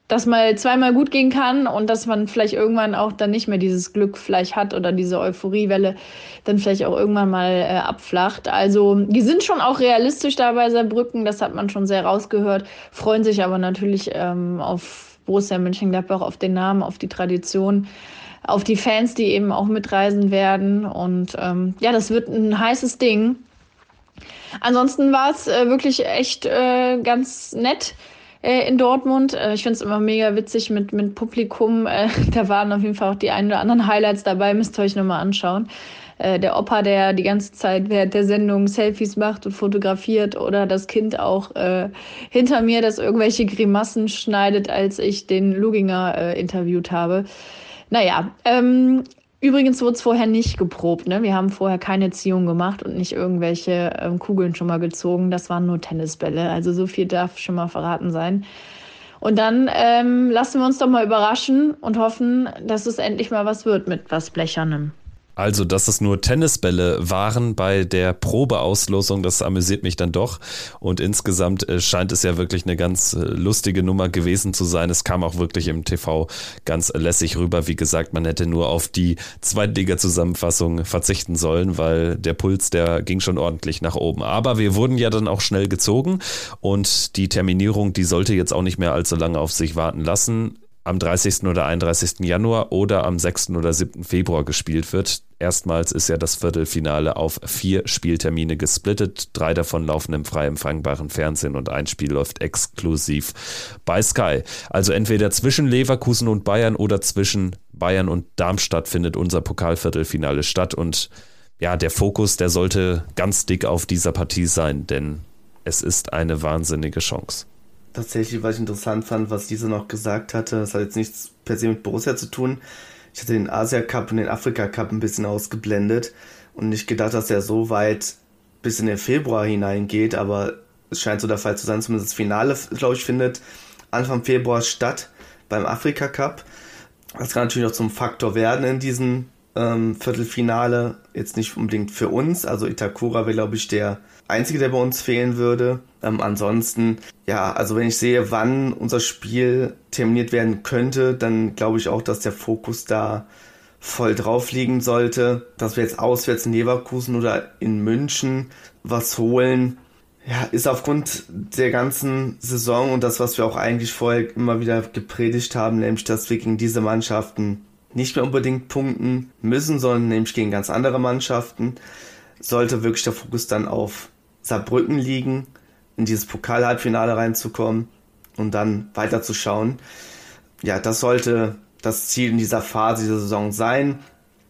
das mal zweimal gut gehen kann und dass man vielleicht irgendwann auch dann nicht mehr dieses Glück vielleicht hat oder diese Euphoriewelle dann vielleicht auch irgendwann mal äh, abflacht. Also die sind schon auch realistisch da bei Saarbrücken, das hat man schon sehr rausgehört, freuen sich aber natürlich ähm, auf Borussia Mönchengladbach, auf den Namen, auf die Tradition auf die Fans, die eben auch mitreisen werden. Und ähm, ja, das wird ein heißes Ding. Ansonsten war es äh, wirklich echt äh, ganz nett äh, in Dortmund. Äh, ich finde es immer mega witzig mit, mit Publikum. Äh, [LAUGHS] da waren auf jeden Fall auch die ein oder anderen Highlights dabei. Müsst ihr euch nochmal anschauen. Äh, der Opa, der die ganze Zeit während der Sendung Selfies macht und fotografiert oder das Kind auch hinter mir, das irgendwelche Grimassen schneidet, als ich den Luginger interviewt habe. Naja, ähm, Übrigens wurde es vorher nicht geprobt. Ne? Wir haben vorher keine Ziehung gemacht und nicht irgendwelche ähm, Kugeln schon mal gezogen. Das waren nur Tennisbälle. Also so viel darf schon mal verraten sein. Und dann ähm, lassen wir uns doch mal überraschen und hoffen, dass es endlich mal was wird mit was Blechernem. Also, dass es nur Tennisbälle waren bei der Probeauslosung, das amüsiert mich dann doch. Und insgesamt äh, scheint es ja wirklich eine ganz äh, lustige Nummer gewesen zu sein. Es kam auch wirklich im TV ganz lässig rüber. Wie gesagt, man hätte nur auf die Zweitliga-Zusammenfassung verzichten sollen, weil der Puls, der ging schon ordentlich nach oben. Aber wir wurden ja dann auch schnell gezogen und die Terminierung, die sollte jetzt auch nicht mehr allzu lange auf sich warten lassen. Am 30. oder 31. Januar oder am 6. oder 7. Februar gespielt wird. Erstmals ist ja das Viertelfinale auf vier Spieltermine gesplittet. Drei davon laufen im frei empfangbaren Fernsehen und ein Spiel läuft exklusiv bei Sky. Also entweder zwischen Leverkusen und Bayern oder zwischen Bayern und Darmstadt findet unser Pokalviertelfinale statt. Und ja, der Fokus, der sollte ganz dick auf dieser Partie sein, denn es ist eine wahnsinnige Chance tatsächlich, was ich interessant fand, was diese noch gesagt hatte, das hat jetzt nichts per se mit Borussia zu tun. Ich hatte den Asia Cup und den Afrika Cup ein bisschen ausgeblendet und nicht gedacht, dass er so weit bis in den Februar hineingeht, aber es scheint so der Fall zu sein, zumindest das Finale, glaube ich, findet Anfang Februar statt beim Afrika Cup. Das kann natürlich noch zum Faktor werden in diesem ähm, Viertelfinale. Jetzt nicht unbedingt für uns. Also Itakura wäre, glaube ich, der einzige, der bei uns fehlen würde. Ähm, ansonsten, ja, also wenn ich sehe, wann unser Spiel terminiert werden könnte, dann glaube ich auch, dass der Fokus da voll drauf liegen sollte, dass wir jetzt auswärts in Leverkusen oder in München was holen. Ja, ist aufgrund der ganzen Saison und das, was wir auch eigentlich vorher immer wieder gepredigt haben, nämlich, dass wir gegen diese Mannschaften nicht mehr unbedingt punkten müssen, sondern nämlich gegen ganz andere Mannschaften, sollte wirklich der Fokus dann auf Saarbrücken liegen, in dieses Pokal-Halbfinale reinzukommen und dann weiterzuschauen. Ja, das sollte das Ziel in dieser Phase dieser Saison sein.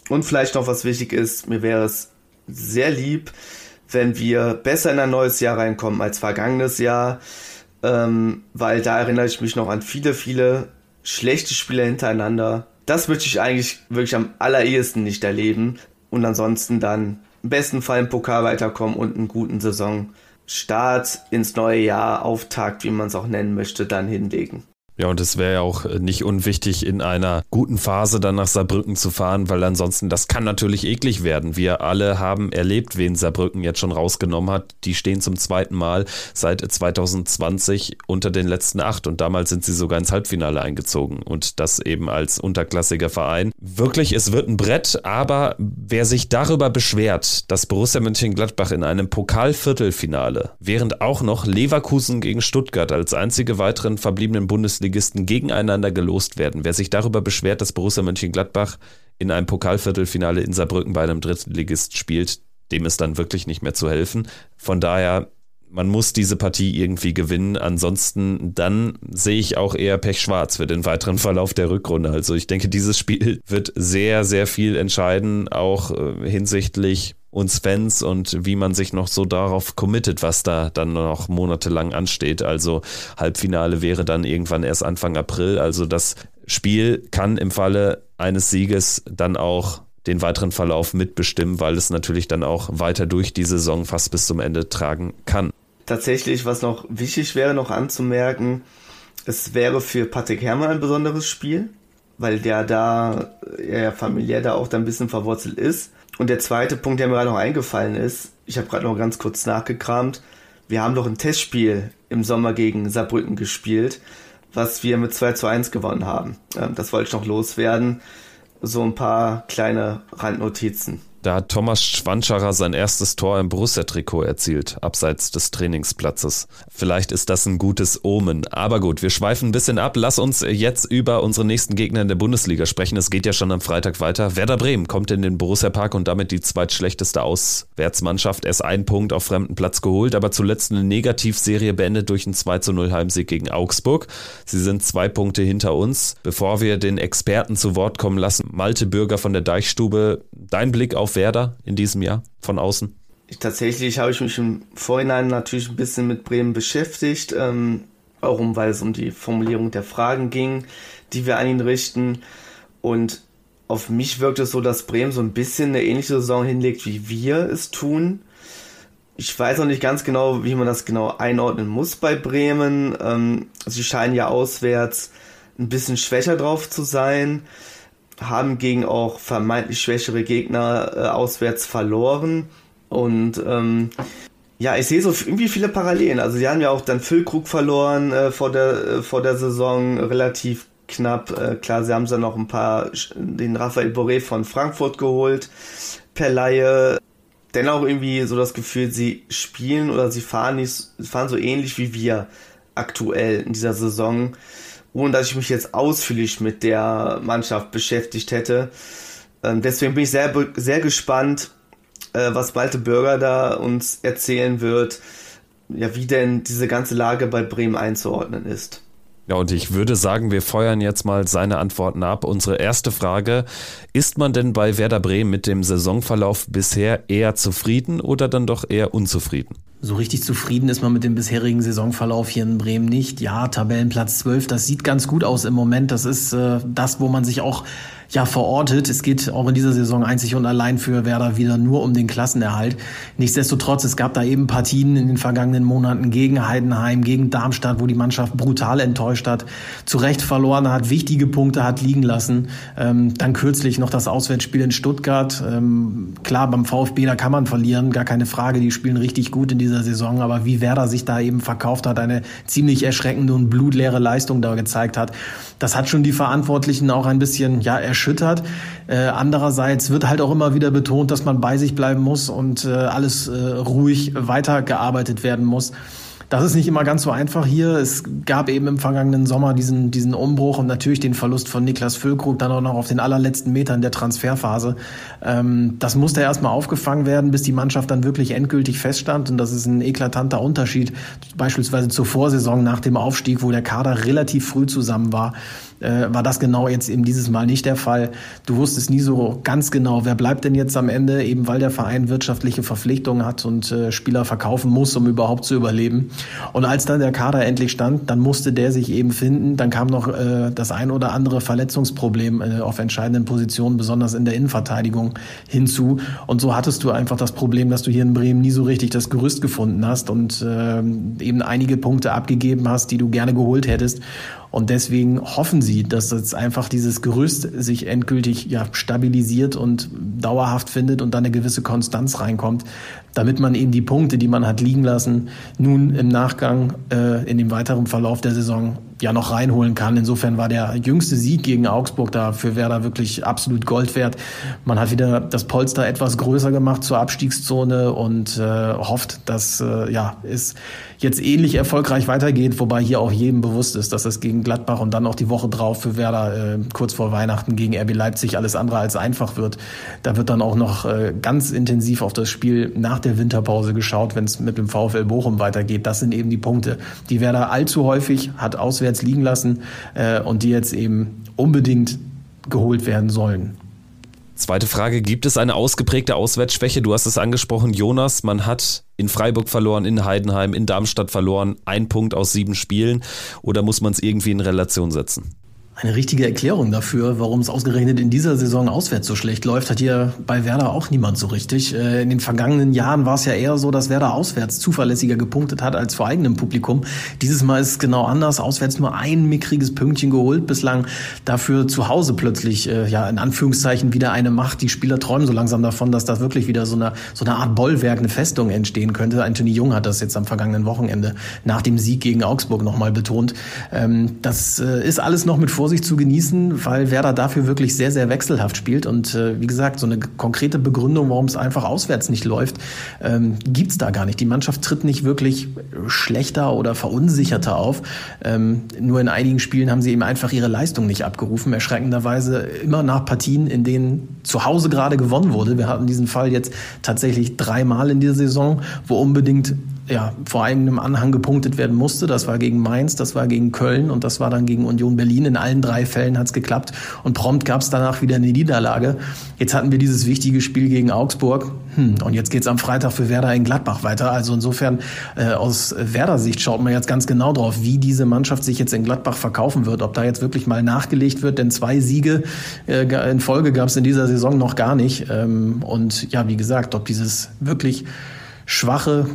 Und vielleicht noch was wichtig ist, mir wäre es sehr lieb, wenn wir besser in ein neues Jahr reinkommen als vergangenes Jahr, ähm, weil da erinnere ich mich noch an viele, viele schlechte Spiele hintereinander. Das würde ich eigentlich wirklich am allerersten nicht erleben. Und ansonsten dann im besten Fall im Pokal weiterkommen und einen guten Saisonstart ins neue Jahr, Auftakt, wie man es auch nennen möchte, dann hinlegen. Ja, und es wäre ja auch nicht unwichtig, in einer guten Phase dann nach Saarbrücken zu fahren, weil ansonsten das kann natürlich eklig werden. Wir alle haben erlebt, wen Saarbrücken jetzt schon rausgenommen hat. Die stehen zum zweiten Mal seit 2020 unter den letzten acht und damals sind sie sogar ins Halbfinale eingezogen und das eben als unterklassiger Verein. Wirklich, es wird ein Brett, aber wer sich darüber beschwert, dass Borussia Mönchengladbach in einem Pokalviertelfinale, während auch noch Leverkusen gegen Stuttgart als einzige weiteren verbliebenen Bundesliga Bundesligisten gegeneinander gelost werden. Wer sich darüber beschwert, dass Borussia Mönchengladbach in einem Pokalviertelfinale in Saarbrücken bei einem Drittligist spielt, dem ist dann wirklich nicht mehr zu helfen. Von daher, man muss diese Partie irgendwie gewinnen. Ansonsten, dann sehe ich auch eher Pech schwarz für den weiteren Verlauf der Rückrunde. Also ich denke, dieses Spiel [LAUGHS] wird sehr, sehr viel entscheiden, auch äh, hinsichtlich uns Fans und wie man sich noch so darauf committet, was da dann noch monatelang ansteht. Also Halbfinale wäre dann irgendwann erst Anfang April. Also das Spiel kann im Falle eines Sieges dann auch den weiteren Verlauf mitbestimmen, weil es natürlich dann auch weiter durch die Saison fast bis zum Ende tragen kann. Tatsächlich, was noch wichtig wäre, noch anzumerken, es wäre für Patrick Herrmann ein besonderes Spiel, weil der da ja familiär da auch da ein bisschen verwurzelt ist. Und der zweite Punkt, der mir gerade noch eingefallen ist, ich habe gerade noch ganz kurz nachgekramt, wir haben doch ein Testspiel im Sommer gegen Saarbrücken gespielt, was wir mit 2 zu 1 gewonnen haben. Ähm, das wollte ich noch loswerden. So ein paar kleine Randnotizen. Da hat Thomas Schwanscherer sein erstes Tor im Borussia-Trikot erzielt, abseits des Trainingsplatzes. Vielleicht ist das ein gutes Omen. Aber gut, wir schweifen ein bisschen ab. Lass uns jetzt über unsere nächsten Gegner in der Bundesliga sprechen. Es geht ja schon am Freitag weiter. Werder Bremen kommt in den Borussia-Park und damit die zweitschlechteste Auswärtsmannschaft. Erst ein Punkt auf fremden Platz geholt, aber zuletzt eine Negativserie beendet durch einen 2 zu 0 Heimsieg gegen Augsburg. Sie sind zwei Punkte hinter uns. Bevor wir den Experten zu Wort kommen lassen, Malte Bürger von der Deichstube, dein Blick auf Werder in diesem Jahr von außen? Ich, tatsächlich habe ich mich im Vorhinein natürlich ein bisschen mit Bremen beschäftigt, ähm, auch um, weil es um die Formulierung der Fragen ging, die wir an ihn richten. Und auf mich wirkt es so, dass Bremen so ein bisschen eine ähnliche Saison hinlegt, wie wir es tun. Ich weiß noch nicht ganz genau, wie man das genau einordnen muss bei Bremen. Ähm, sie scheinen ja auswärts ein bisschen schwächer drauf zu sein haben gegen auch vermeintlich schwächere Gegner äh, auswärts verloren. Und ähm, ja, ich sehe so irgendwie viele Parallelen. Also sie haben ja auch dann Füllkrug verloren äh, vor, der, äh, vor der Saison relativ knapp. Äh, klar, sie haben dann noch ein paar, den Raphael Boré von Frankfurt geholt per Laie. Dennoch irgendwie so das Gefühl, sie spielen oder sie fahren, nicht, fahren so ähnlich wie wir aktuell in dieser Saison ohne dass ich mich jetzt ausführlich mit der Mannschaft beschäftigt hätte. Ähm, deswegen bin ich sehr, sehr gespannt, äh, was Malte Bürger da uns erzählen wird, ja, wie denn diese ganze Lage bei Bremen einzuordnen ist. Ja, und ich würde sagen, wir feuern jetzt mal seine Antworten ab. Unsere erste Frage, ist man denn bei Werder Bremen mit dem Saisonverlauf bisher eher zufrieden oder dann doch eher unzufrieden? So richtig zufrieden ist man mit dem bisherigen Saisonverlauf hier in Bremen nicht. Ja, Tabellenplatz 12, das sieht ganz gut aus im Moment. Das ist äh, das, wo man sich auch ja verortet. Es geht auch in dieser Saison einzig und allein für Werder wieder nur um den Klassenerhalt. Nichtsdestotrotz, es gab da eben Partien in den vergangenen Monaten gegen Heidenheim, gegen Darmstadt, wo die Mannschaft brutal enttäuscht hat, zu Recht verloren hat, wichtige Punkte hat liegen lassen. Ähm, dann kürzlich noch das Auswärtsspiel in Stuttgart. Ähm, klar, beim VfB, da kann man verlieren, gar keine Frage. Die spielen richtig gut in dieser Saison. Aber wie Werder sich da eben verkauft hat, eine ziemlich erschreckende und blutleere Leistung da gezeigt hat, das hat schon die Verantwortlichen auch ein bisschen ja erschüttert. Äh, andererseits wird halt auch immer wieder betont, dass man bei sich bleiben muss und äh, alles äh, ruhig weitergearbeitet werden muss. Das ist nicht immer ganz so einfach hier. Es gab eben im vergangenen Sommer diesen, diesen Umbruch und natürlich den Verlust von Niklas Füllkrug dann auch noch auf den allerletzten Metern der Transferphase. Ähm, das musste erstmal aufgefangen werden, bis die Mannschaft dann wirklich endgültig feststand. Und das ist ein eklatanter Unterschied, beispielsweise zur Vorsaison nach dem Aufstieg, wo der Kader relativ früh zusammen war äh, war das genau jetzt eben dieses Mal nicht der Fall. Du wusstest nie so ganz genau, wer bleibt denn jetzt am Ende, eben weil der Verein wirtschaftliche Verpflichtungen hat und äh, Spieler verkaufen muss, um überhaupt zu überleben. Und als dann der Kader endlich stand, dann musste der sich eben finden. Dann kam noch äh, das ein oder andere Verletzungsproblem äh, auf entscheidenden Positionen, besonders in der Innenverteidigung hinzu. Und so hattest du einfach das Problem, dass du hier in Bremen nie so richtig das Gerüst gefunden hast und äh, eben einige Punkte abgegeben hast, die du gerne geholt hättest. Und deswegen hoffen sie, dass jetzt einfach dieses Gerüst sich endgültig ja, stabilisiert und dauerhaft findet und dann eine gewisse Konstanz reinkommt, damit man eben die Punkte, die man hat liegen lassen, nun im Nachgang äh, in dem weiteren Verlauf der Saison ja noch reinholen kann. Insofern war der jüngste Sieg gegen Augsburg da für Werder wirklich absolut Gold wert. Man hat wieder das Polster etwas größer gemacht zur Abstiegszone und äh, hofft, dass äh, ja es jetzt ähnlich erfolgreich weitergeht, wobei hier auch jedem bewusst ist, dass es gegen Gladbach und dann auch die Woche drauf für Werder äh, kurz vor Weihnachten gegen RB Leipzig alles andere als einfach wird. Da wird dann auch noch äh, ganz intensiv auf das Spiel nach der Winterpause geschaut, wenn es mit dem VfL Bochum weitergeht. Das sind eben die Punkte, die Werder allzu häufig hat auswärts liegen lassen äh, und die jetzt eben unbedingt geholt werden sollen. Zweite Frage, gibt es eine ausgeprägte Auswärtsschwäche? Du hast es angesprochen, Jonas, man hat in Freiburg verloren, in Heidenheim, in Darmstadt verloren, ein Punkt aus sieben Spielen oder muss man es irgendwie in Relation setzen? Eine richtige Erklärung dafür, warum es ausgerechnet in dieser Saison auswärts so schlecht läuft, hat hier bei Werder auch niemand so richtig. Äh, in den vergangenen Jahren war es ja eher so, dass Werder auswärts zuverlässiger gepunktet hat als vor eigenem Publikum. Dieses Mal ist es genau anders. Auswärts nur ein mickriges Pünktchen geholt bislang. Dafür zu Hause plötzlich, äh, ja, in Anführungszeichen wieder eine Macht. Die Spieler träumen so langsam davon, dass da wirklich wieder so eine, so eine Art Bollwerk, eine Festung entstehen könnte. Anthony Jung hat das jetzt am vergangenen Wochenende nach dem Sieg gegen Augsburg nochmal betont. Ähm, das äh, ist alles noch mit Vorsicht Vorsicht zu genießen, weil Werder dafür wirklich sehr, sehr wechselhaft spielt. Und äh, wie gesagt, so eine konkrete Begründung, warum es einfach auswärts nicht läuft, ähm, gibt da gar nicht. Die Mannschaft tritt nicht wirklich schlechter oder verunsicherter auf. Ähm, nur in einigen Spielen haben sie eben einfach ihre Leistung nicht abgerufen. Erschreckenderweise immer nach Partien, in denen zu Hause gerade gewonnen wurde. Wir hatten diesen Fall jetzt tatsächlich dreimal in dieser Saison, wo unbedingt ja, vor eigenem Anhang gepunktet werden musste. Das war gegen Mainz, das war gegen Köln und das war dann gegen Union Berlin. In allen drei Fällen hat es geklappt und prompt gab es danach wieder eine Niederlage. Jetzt hatten wir dieses wichtige Spiel gegen Augsburg hm, und jetzt geht's am Freitag für Werder in Gladbach weiter. Also insofern äh, aus Werder-Sicht schaut man jetzt ganz genau drauf, wie diese Mannschaft sich jetzt in Gladbach verkaufen wird, ob da jetzt wirklich mal nachgelegt wird, denn zwei Siege äh, in Folge gab es in dieser Saison noch gar nicht. Ähm, und ja, wie gesagt, ob dieses wirklich schwache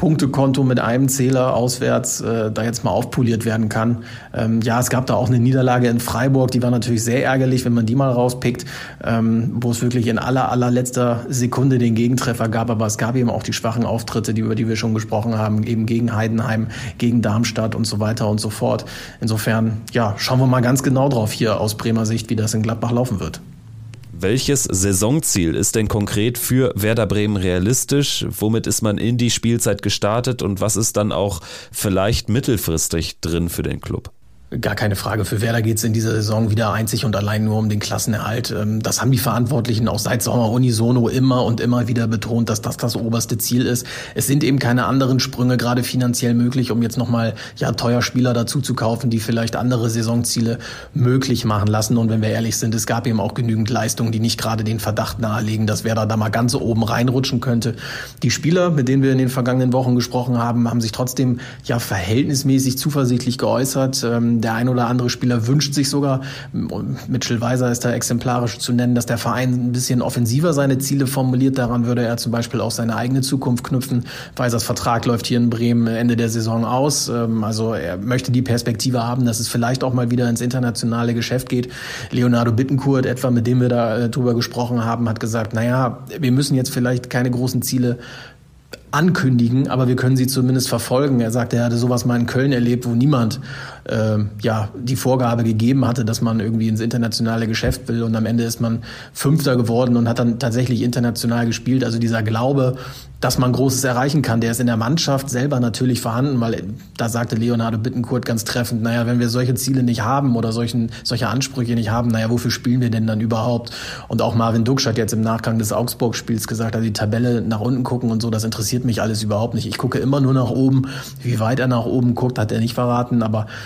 Punktekonto mit einem Zähler auswärts äh, da jetzt mal aufpoliert werden kann. Ähm, ja, es gab da auch eine Niederlage in Freiburg, die war natürlich sehr ärgerlich, wenn man die mal rauspickt, ähm, wo es wirklich in aller, allerletzter Sekunde den Gegentreffer gab, aber es gab eben auch die schwachen Auftritte, die, über die wir schon gesprochen haben, eben gegen Heidenheim, gegen Darmstadt und so weiter und so fort. Insofern, ja, schauen wir mal ganz genau drauf hier aus Bremer Sicht, wie das in Gladbach laufen wird. Welches Saisonziel ist denn konkret für Werder Bremen realistisch? Womit ist man in die Spielzeit gestartet und was ist dann auch vielleicht mittelfristig drin für den Club? Gar keine Frage. Für Werder geht es in dieser Saison wieder einzig und allein nur um den Klassenerhalt. Ähm, das haben die Verantwortlichen auch seit Sommer unisono immer und immer wieder betont, dass das das oberste Ziel ist. Es sind eben keine anderen Sprünge gerade finanziell möglich, um jetzt nochmal ja, teuer Spieler dazu zu kaufen, die vielleicht andere Saisonziele möglich machen lassen. Und wenn wir ehrlich sind, es gab eben auch genügend Leistungen, die nicht gerade den Verdacht nahelegen, dass Werder da mal ganz oben reinrutschen könnte. Die Spieler, mit denen wir in den vergangenen Wochen gesprochen haben, haben sich trotzdem ja verhältnismäßig zuversichtlich geäußert ähm, der ein oder andere Spieler wünscht sich sogar, Mitchell Weiser ist da exemplarisch zu nennen, dass der Verein ein bisschen offensiver seine Ziele formuliert. Daran würde er zum Beispiel auch seine eigene Zukunft knüpfen. Weisers Vertrag läuft hier in Bremen Ende der Saison aus. Ähm, also er möchte die Perspektive haben, dass es vielleicht auch mal wieder ins internationale Geschäft geht. Leonardo Bittencourt etwa, mit dem wir da äh, drüber gesprochen haben, hat gesagt, naja, wir müssen jetzt vielleicht keine großen Ziele ankündigen, aber wir können sie zumindest verfolgen. Er sagte, er hatte sowas mal in Köln erlebt, wo niemand äh, ja die Vorgabe gegeben hatte, dass man irgendwie ins internationale Geschäft will und am Ende ist man Fünfter geworden und hat dann tatsächlich international gespielt. Also dieser Glaube, dass man Großes erreichen kann. Der ist in der Mannschaft selber natürlich vorhanden, weil da sagte Leonardo Bittenkurt ganz treffend, naja, wenn wir solche Ziele nicht haben oder solchen, solche Ansprüche nicht haben, naja, wofür spielen wir denn dann überhaupt? Und auch Marvin Duksch hat jetzt im Nachgang des Augsburg-Spiels gesagt, also die Tabelle nach unten gucken und so, das interessiert mich alles überhaupt nicht. Ich gucke immer nur nach oben. Wie weit er nach oben guckt, hat er nicht verraten, aber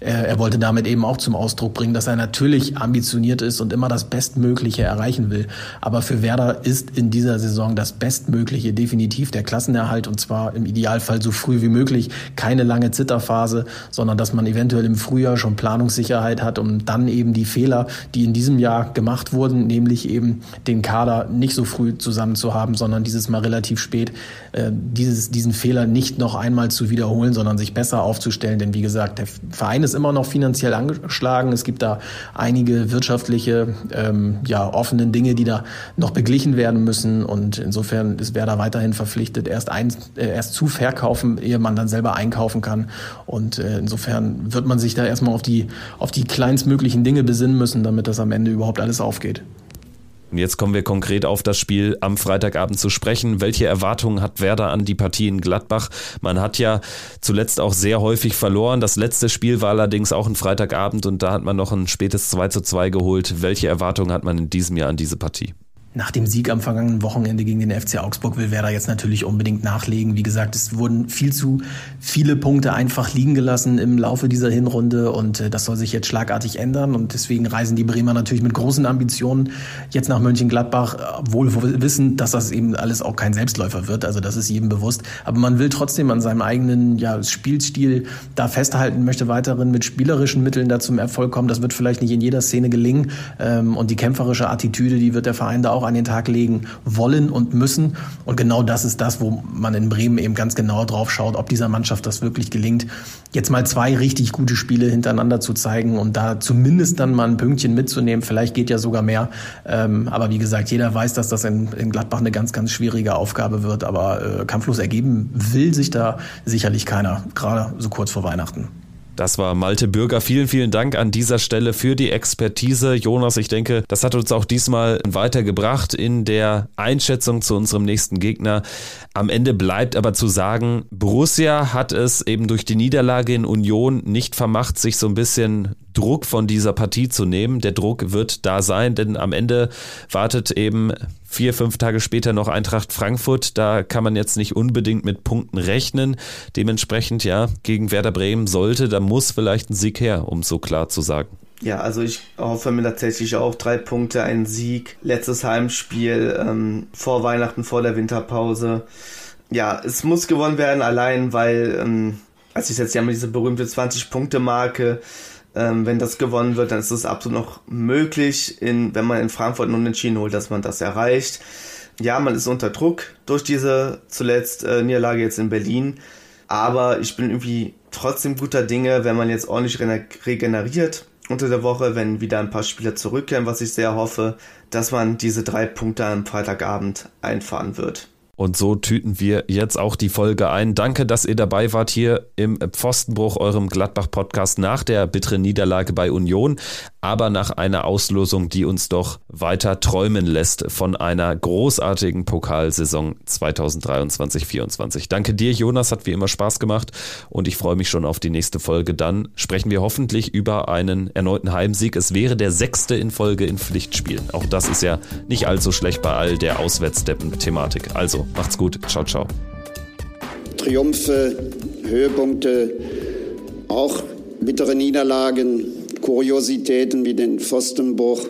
er, wollte damit eben auch zum Ausdruck bringen, dass er natürlich ambitioniert ist und immer das Bestmögliche erreichen will. Aber für Werder ist in dieser Saison das Bestmögliche definitiv der Klassenerhalt und zwar im Idealfall so früh wie möglich. Keine lange Zitterphase, sondern dass man eventuell im Frühjahr schon Planungssicherheit hat, um dann eben die Fehler, die in diesem Jahr gemacht wurden, nämlich eben den Kader nicht so früh zusammen zu haben, sondern dieses Mal relativ spät, äh, dieses, diesen Fehler nicht noch einmal zu wiederholen, sondern sich besser aufzustellen. Denn wie gesagt, der Verein ist immer noch finanziell angeschlagen. Es gibt da einige wirtschaftliche, ähm, ja, offenen Dinge, die da noch beglichen werden müssen. Und insofern ist Werder weiterhin verpflichtet, erst, ein, äh, erst zu verkaufen, ehe man dann selber einkaufen kann. Und äh, insofern wird man sich da erstmal auf die, auf die kleinstmöglichen Dinge besinnen müssen, damit das am Ende überhaupt alles aufgeht. Und jetzt kommen wir konkret auf das Spiel am Freitagabend zu sprechen. Welche Erwartungen hat Werder an die Partie in Gladbach? Man hat ja zuletzt auch sehr häufig verloren. Das letzte Spiel war allerdings auch ein Freitagabend und da hat man noch ein spätes 2 zu 2 geholt. Welche Erwartungen hat man in diesem Jahr an diese Partie? Nach dem Sieg am vergangenen Wochenende gegen den FC Augsburg will Werder jetzt natürlich unbedingt nachlegen. Wie gesagt, es wurden viel zu viele Punkte einfach liegen gelassen im Laufe dieser Hinrunde und äh, das soll sich jetzt schlagartig ändern und deswegen reisen die Bremer natürlich mit großen Ambitionen jetzt nach Mönchengladbach, wohl wissen, dass das eben alles auch kein Selbstläufer wird, also das ist jedem bewusst, aber man will trotzdem an seinem eigenen ja, Spielstil da festhalten, möchte weiterhin mit spielerischen Mitteln da zum Erfolg kommen. Das wird vielleicht nicht in jeder Szene gelingen ähm, und die kämpferische Attitüde, die wird der Verein da auch an den Tag legen wollen und müssen. Und genau das ist das, wo man in Bremen eben ganz genau drauf schaut, ob dieser Mannschaft das wirklich gelingt, jetzt mal zwei richtig gute Spiele hintereinander zu zeigen und da zumindest dann mal ein Pünktchen mitzunehmen. Vielleicht geht ja sogar mehr. Ähm, aber wie gesagt, jeder weiß, dass das in, Gladbach eine ganz, ganz schwierige Aufgabe wird. Aber äh, kampflos ergeben will sich da sicherlich keiner, gerade so kurz vor Weihnachten. Das war Malte Bürger. Vielen, vielen Dank an dieser Stelle für die Expertise. Jonas, ich denke, das hat uns auch diesmal weitergebracht in der Einschätzung zu unserem nächsten Gegner. Am Ende bleibt aber zu sagen, Borussia hat es eben durch die Niederlage in Union nicht vermacht, sich so ein bisschen Druck von dieser Partie zu nehmen. Der Druck wird da sein, denn am Ende wartet eben vier, fünf Tage später noch Eintracht Frankfurt. Da kann man jetzt nicht unbedingt mit Punkten rechnen. Dementsprechend, ja, gegen Werder Bremen sollte, da muss vielleicht ein Sieg her, um so klar zu sagen. Ja, also ich hoffe mir tatsächlich auch drei Punkte, ein Sieg, letztes Heimspiel ähm, vor Weihnachten, vor der Winterpause. Ja, es muss gewonnen werden, allein weil, ähm, als ich jetzt ja mit diese berühmte 20-Punkte-Marke ähm, wenn das gewonnen wird, dann ist es absolut noch möglich, in, wenn man in Frankfurt einen Unentschieden holt, dass man das erreicht. Ja, man ist unter Druck durch diese zuletzt äh, Niederlage jetzt in Berlin. Aber ich bin irgendwie trotzdem guter Dinge, wenn man jetzt ordentlich regeneriert unter der Woche, wenn wieder ein paar Spieler zurückkehren, was ich sehr hoffe, dass man diese drei Punkte am Freitagabend einfahren wird. Und so tüten wir jetzt auch die Folge ein. Danke, dass ihr dabei wart hier im Pfostenbruch, eurem Gladbach-Podcast nach der bitteren Niederlage bei Union, aber nach einer Auslosung, die uns doch weiter träumen lässt von einer großartigen Pokalsaison 2023-24. Danke dir, Jonas, hat wie immer Spaß gemacht und ich freue mich schon auf die nächste Folge. Dann sprechen wir hoffentlich über einen erneuten Heimsieg. Es wäre der sechste in Folge in Pflichtspielen. Auch das ist ja nicht allzu schlecht bei all der Auswärtsdeppen-Thematik. Also macht's gut. Ciao, ciao. Triumphe, Höhepunkte, auch bittere Niederlagen, Kuriositäten wie den Pfostenbruch.